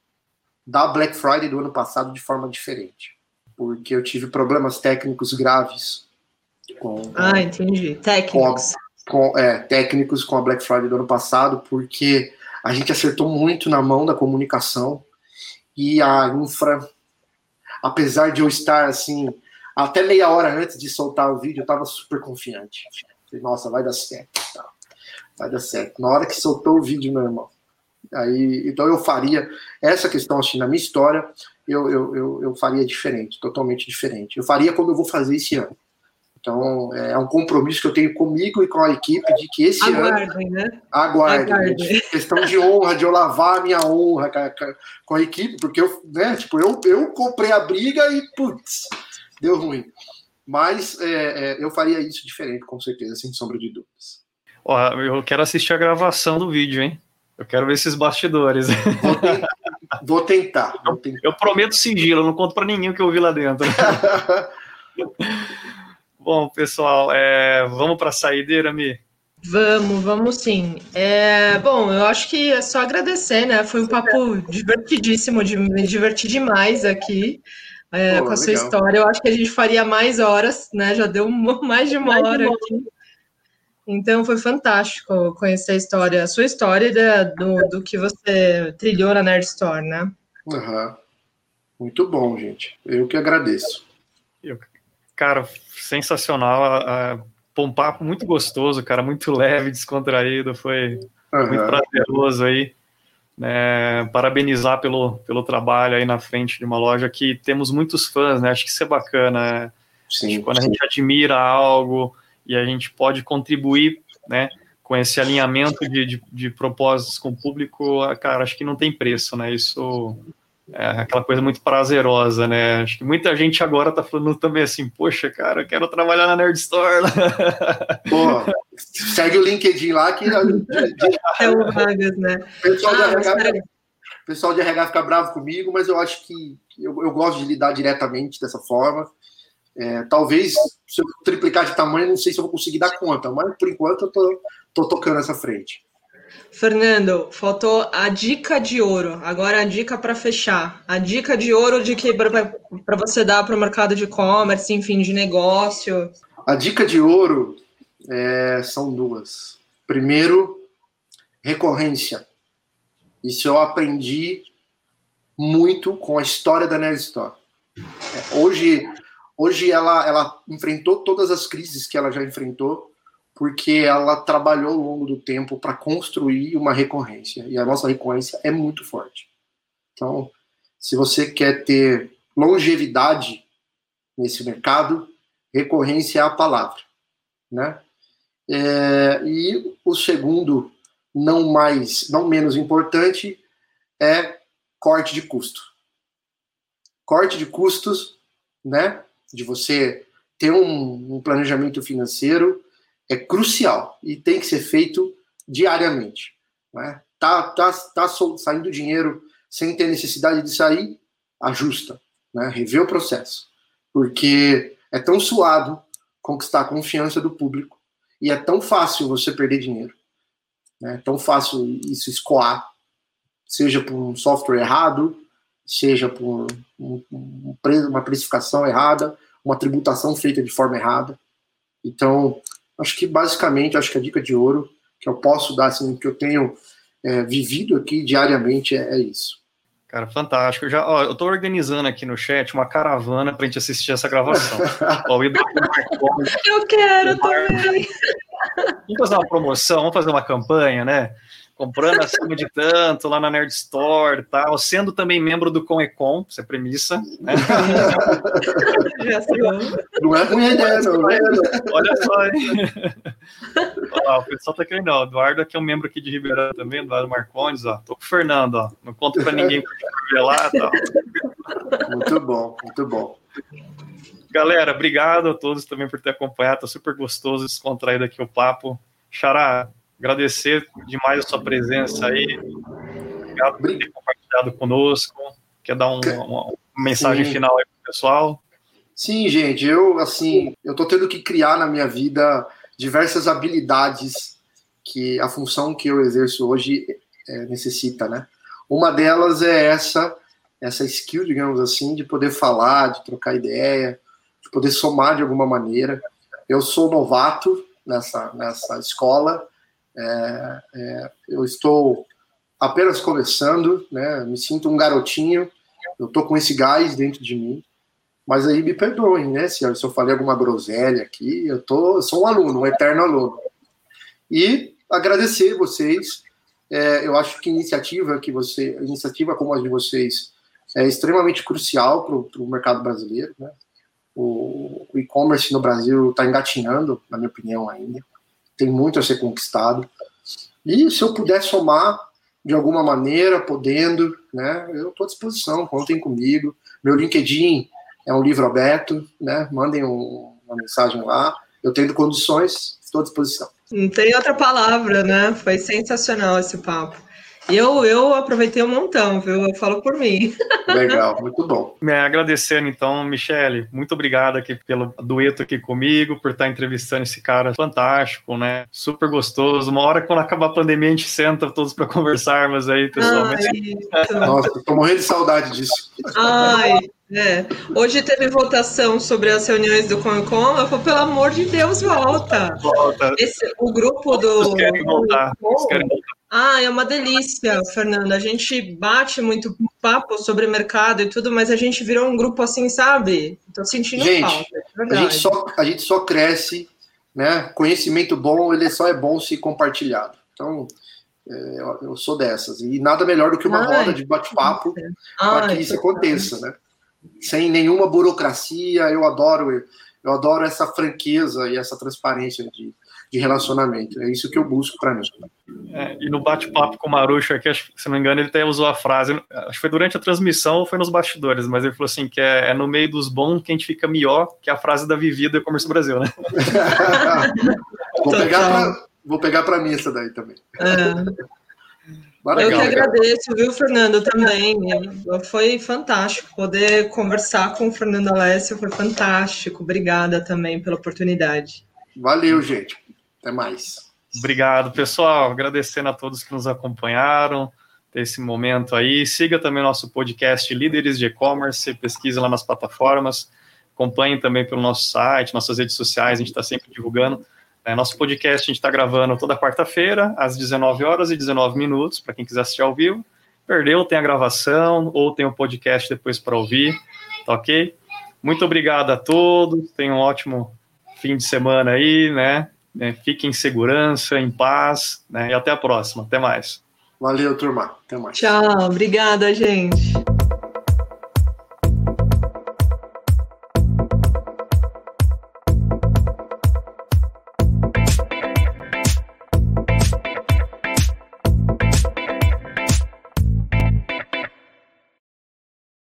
da Black Friday do ano passado de forma diferente. Porque eu tive problemas técnicos graves com. Ah, entendi. Técnicos. Com, com, é, técnicos com a Black Friday do ano passado, porque a gente acertou muito na mão da comunicação e a infra, apesar de eu estar assim, até meia hora antes de soltar o vídeo, eu estava super confiante. Falei, Nossa, vai dar certo. Tá. Vai dar certo. Na hora que soltou o vídeo, meu irmão, Aí, então eu faria essa questão assim na minha história, eu, eu, eu, eu, faria diferente, totalmente diferente. Eu faria como eu vou fazer esse ano. Então, é um compromisso que eu tenho comigo e com a equipe de que esse Aguardem, ano. Né? Aguardem, Aguardem. Questão de honra, de eu lavar a minha honra com a, equipe, porque eu, né, tipo, eu, eu comprei a briga e, putz, deu ruim. Mas é, é, eu faria isso diferente, com certeza, sem sombra de dúvidas. Ó, eu quero assistir a gravação do vídeo, hein? Eu quero ver esses bastidores. Vou, tentar. Vou tentar, vou tentar. Eu, eu prometo sigilo, eu não conto para ninguém o que eu vi lá dentro. *laughs* Bom, pessoal, é, vamos para a saideira, Mi? Vamos, vamos sim. É, bom, eu acho que é só agradecer, né? Foi um papo divertidíssimo, de, me diverti demais aqui é, Pô, com a sua história. Eu acho que a gente faria mais horas, né? Já deu *laughs* mais de uma mais hora de aqui. Então foi fantástico conhecer a história, a sua história do, do que você trilhou na Nerd Store, né? Uhum. Muito bom, gente. Eu que agradeço. Eu, cara, sensacional. Uh, um papo muito gostoso, cara, muito leve, descontraído, foi uhum. muito prazeroso aí. É, parabenizar pelo, pelo trabalho aí na frente de uma loja que temos muitos fãs, né? Acho que isso é bacana. Né? Sim, quando sim. a gente admira algo e a gente pode contribuir, né? Com esse alinhamento de, de, de propósitos com o público, cara, acho que não tem preço, né? Isso é aquela coisa muito prazerosa, né? Acho que muita gente agora tá falando também assim, poxa, cara, eu quero trabalhar na Nerd Store. *laughs* Pô, segue o LinkedIn lá que é o Vargas, né? Pessoal, ah, de RH, pessoal de RH fica bravo comigo, mas eu acho que eu, eu gosto de lidar diretamente dessa forma. É, talvez se eu triplicar de tamanho, não sei se eu vou conseguir dar conta, mas por enquanto eu tô, tô tocando essa frente. Fernando, faltou a dica de ouro. Agora a dica para fechar. A dica de ouro de que para você dar para o mercado de e-commerce, enfim, de negócio. A dica de ouro é, são duas. Primeiro, recorrência. Isso eu aprendi muito com a história da Nerd Store. É, hoje, hoje ela, ela enfrentou todas as crises que ela já enfrentou porque ela trabalhou ao longo do tempo para construir uma recorrência e a nossa recorrência é muito forte. Então, se você quer ter longevidade nesse mercado, recorrência é a palavra, né? É, e o segundo, não mais, não menos importante, é corte de custo. Corte de custos, né? De você ter um, um planejamento financeiro é crucial e tem que ser feito diariamente. Né? Tá, tá, tá saindo dinheiro sem ter necessidade de sair, ajusta, né? revê o processo. Porque é tão suado conquistar a confiança do público e é tão fácil você perder dinheiro. Né? É tão fácil isso escoar, seja por um software errado, seja por um, um, uma precificação errada, uma tributação feita de forma errada. Então, Acho que basicamente, acho que a dica de ouro que eu posso dar, assim, que eu tenho é, vivido aqui diariamente é, é, isso. Cara, fantástico. Eu já, ó, eu tô organizando aqui no chat uma caravana pra gente assistir essa gravação. *laughs* ó, *laughs* eu quero também. Vamos fazer uma promoção, vamos fazer uma campanha, né? Comprando acima de tanto lá na Nerd Store tal, sendo também membro do Conecon, isso é premissa, né? não é ruim ideia, não. Né? Olha só, hein? ó, o pessoal tá querendo, ó, o Eduardo aqui é um membro aqui de Ribeirão também, Eduardo Marcondes, ó, tô com o Fernando, ó, não conto pra ninguém pra revelar tal. Muito bom, muito bom. Galera, obrigado a todos também por ter acompanhado, tá super gostoso, descontraído aqui o papo. Xará, agradecer demais a sua presença aí. Obrigado por ter compartilhado conosco. Quer dar um, uma, mensagem Sim. final aí para o pessoal? Sim, gente, eu assim, eu tô tendo que criar na minha vida diversas habilidades que a função que eu exerço hoje é, necessita, né? Uma delas é essa, essa skill, digamos assim, de poder falar, de trocar ideia, de poder somar de alguma maneira. Eu sou novato nessa, nessa escola, é, é, eu estou apenas começando, né? Me sinto um garotinho. Eu estou com esse gás dentro de mim. Mas aí me perdoem, né? Se, se eu falei alguma groselha aqui, eu tô, sou um aluno, um eterno aluno. E agradecer vocês. É, eu acho que iniciativa que você, iniciativa como a de vocês, é extremamente crucial para o mercado brasileiro, né? o, o e-commerce no Brasil está engatinhando, na minha opinião, ainda. Tem muito a ser conquistado. E se eu puder somar de alguma maneira, podendo, né, eu estou à disposição, contem comigo. Meu LinkedIn é um livro aberto, né, mandem um, uma mensagem lá. Eu tenho condições, estou à disposição. Não tem outra palavra, né? Foi sensacional esse papo. Eu, eu aproveitei um montão, viu? Eu falo por mim. Legal, muito bom. Me agradecendo, então, Michele, muito obrigado aqui pelo dueto aqui comigo, por estar entrevistando esse cara fantástico, né? Super gostoso. Uma hora, quando acabar a pandemia, a gente senta todos para conversarmos aí, pessoalmente. Ai, Nossa, tô morrendo de saudade disso. Ai, é. Hoje teve votação sobre as reuniões do Concom. Eu falei, pelo amor de Deus, volta. Volta. Esse, o grupo do. Vocês querem voltar. Vocês querem voltar. Ah, é uma delícia, Fernando. A gente bate muito papo sobre mercado e tudo, mas a gente virou um grupo assim, sabe? Tô sentindo gente, falta. É a, gente só, a gente só cresce, né? Conhecimento bom, ele só é bom se compartilhado. Então, é, eu sou dessas. E nada melhor do que uma Ai, roda de bate-papo para que isso aconteça, né? Sem nenhuma burocracia. Eu adoro, eu adoro essa franqueza e essa transparência de de relacionamento. É isso que eu busco para mim. É, e no bate-papo com o Marucho aqui, acho, se não me engano, ele até usou a frase, acho que foi durante a transmissão ou foi nos bastidores, mas ele falou assim, que é, é no meio dos bons que a gente fica melhor, que é a frase da Vivida e Comércio Brasil, né? *laughs* vou, pegar pra, vou pegar para mim essa daí também. É. Legal, eu que agradeço, viu, Fernando, também. Foi fantástico poder conversar com o Fernando Alessio, foi fantástico. Obrigada também pela oportunidade. Valeu, gente. Até mais. Obrigado, pessoal. Agradecendo a todos que nos acompanharam esse momento aí. Siga também nosso podcast Líderes de E-Commerce, pesquise lá nas plataformas. Acompanhe também pelo nosso site, nossas redes sociais, a gente está sempre divulgando. É, nosso podcast a gente está gravando toda quarta-feira, às 19 horas e 19 minutos, para quem quiser assistir ao vivo. Perdeu, tem a gravação ou tem o podcast depois para ouvir, tá ok? Muito obrigado a todos, tenham um ótimo fim de semana aí, né? Né? Fiquem em segurança, em paz, né? E até a próxima. Até mais. Valeu, turma. Até mais. Tchau. Obrigada, gente.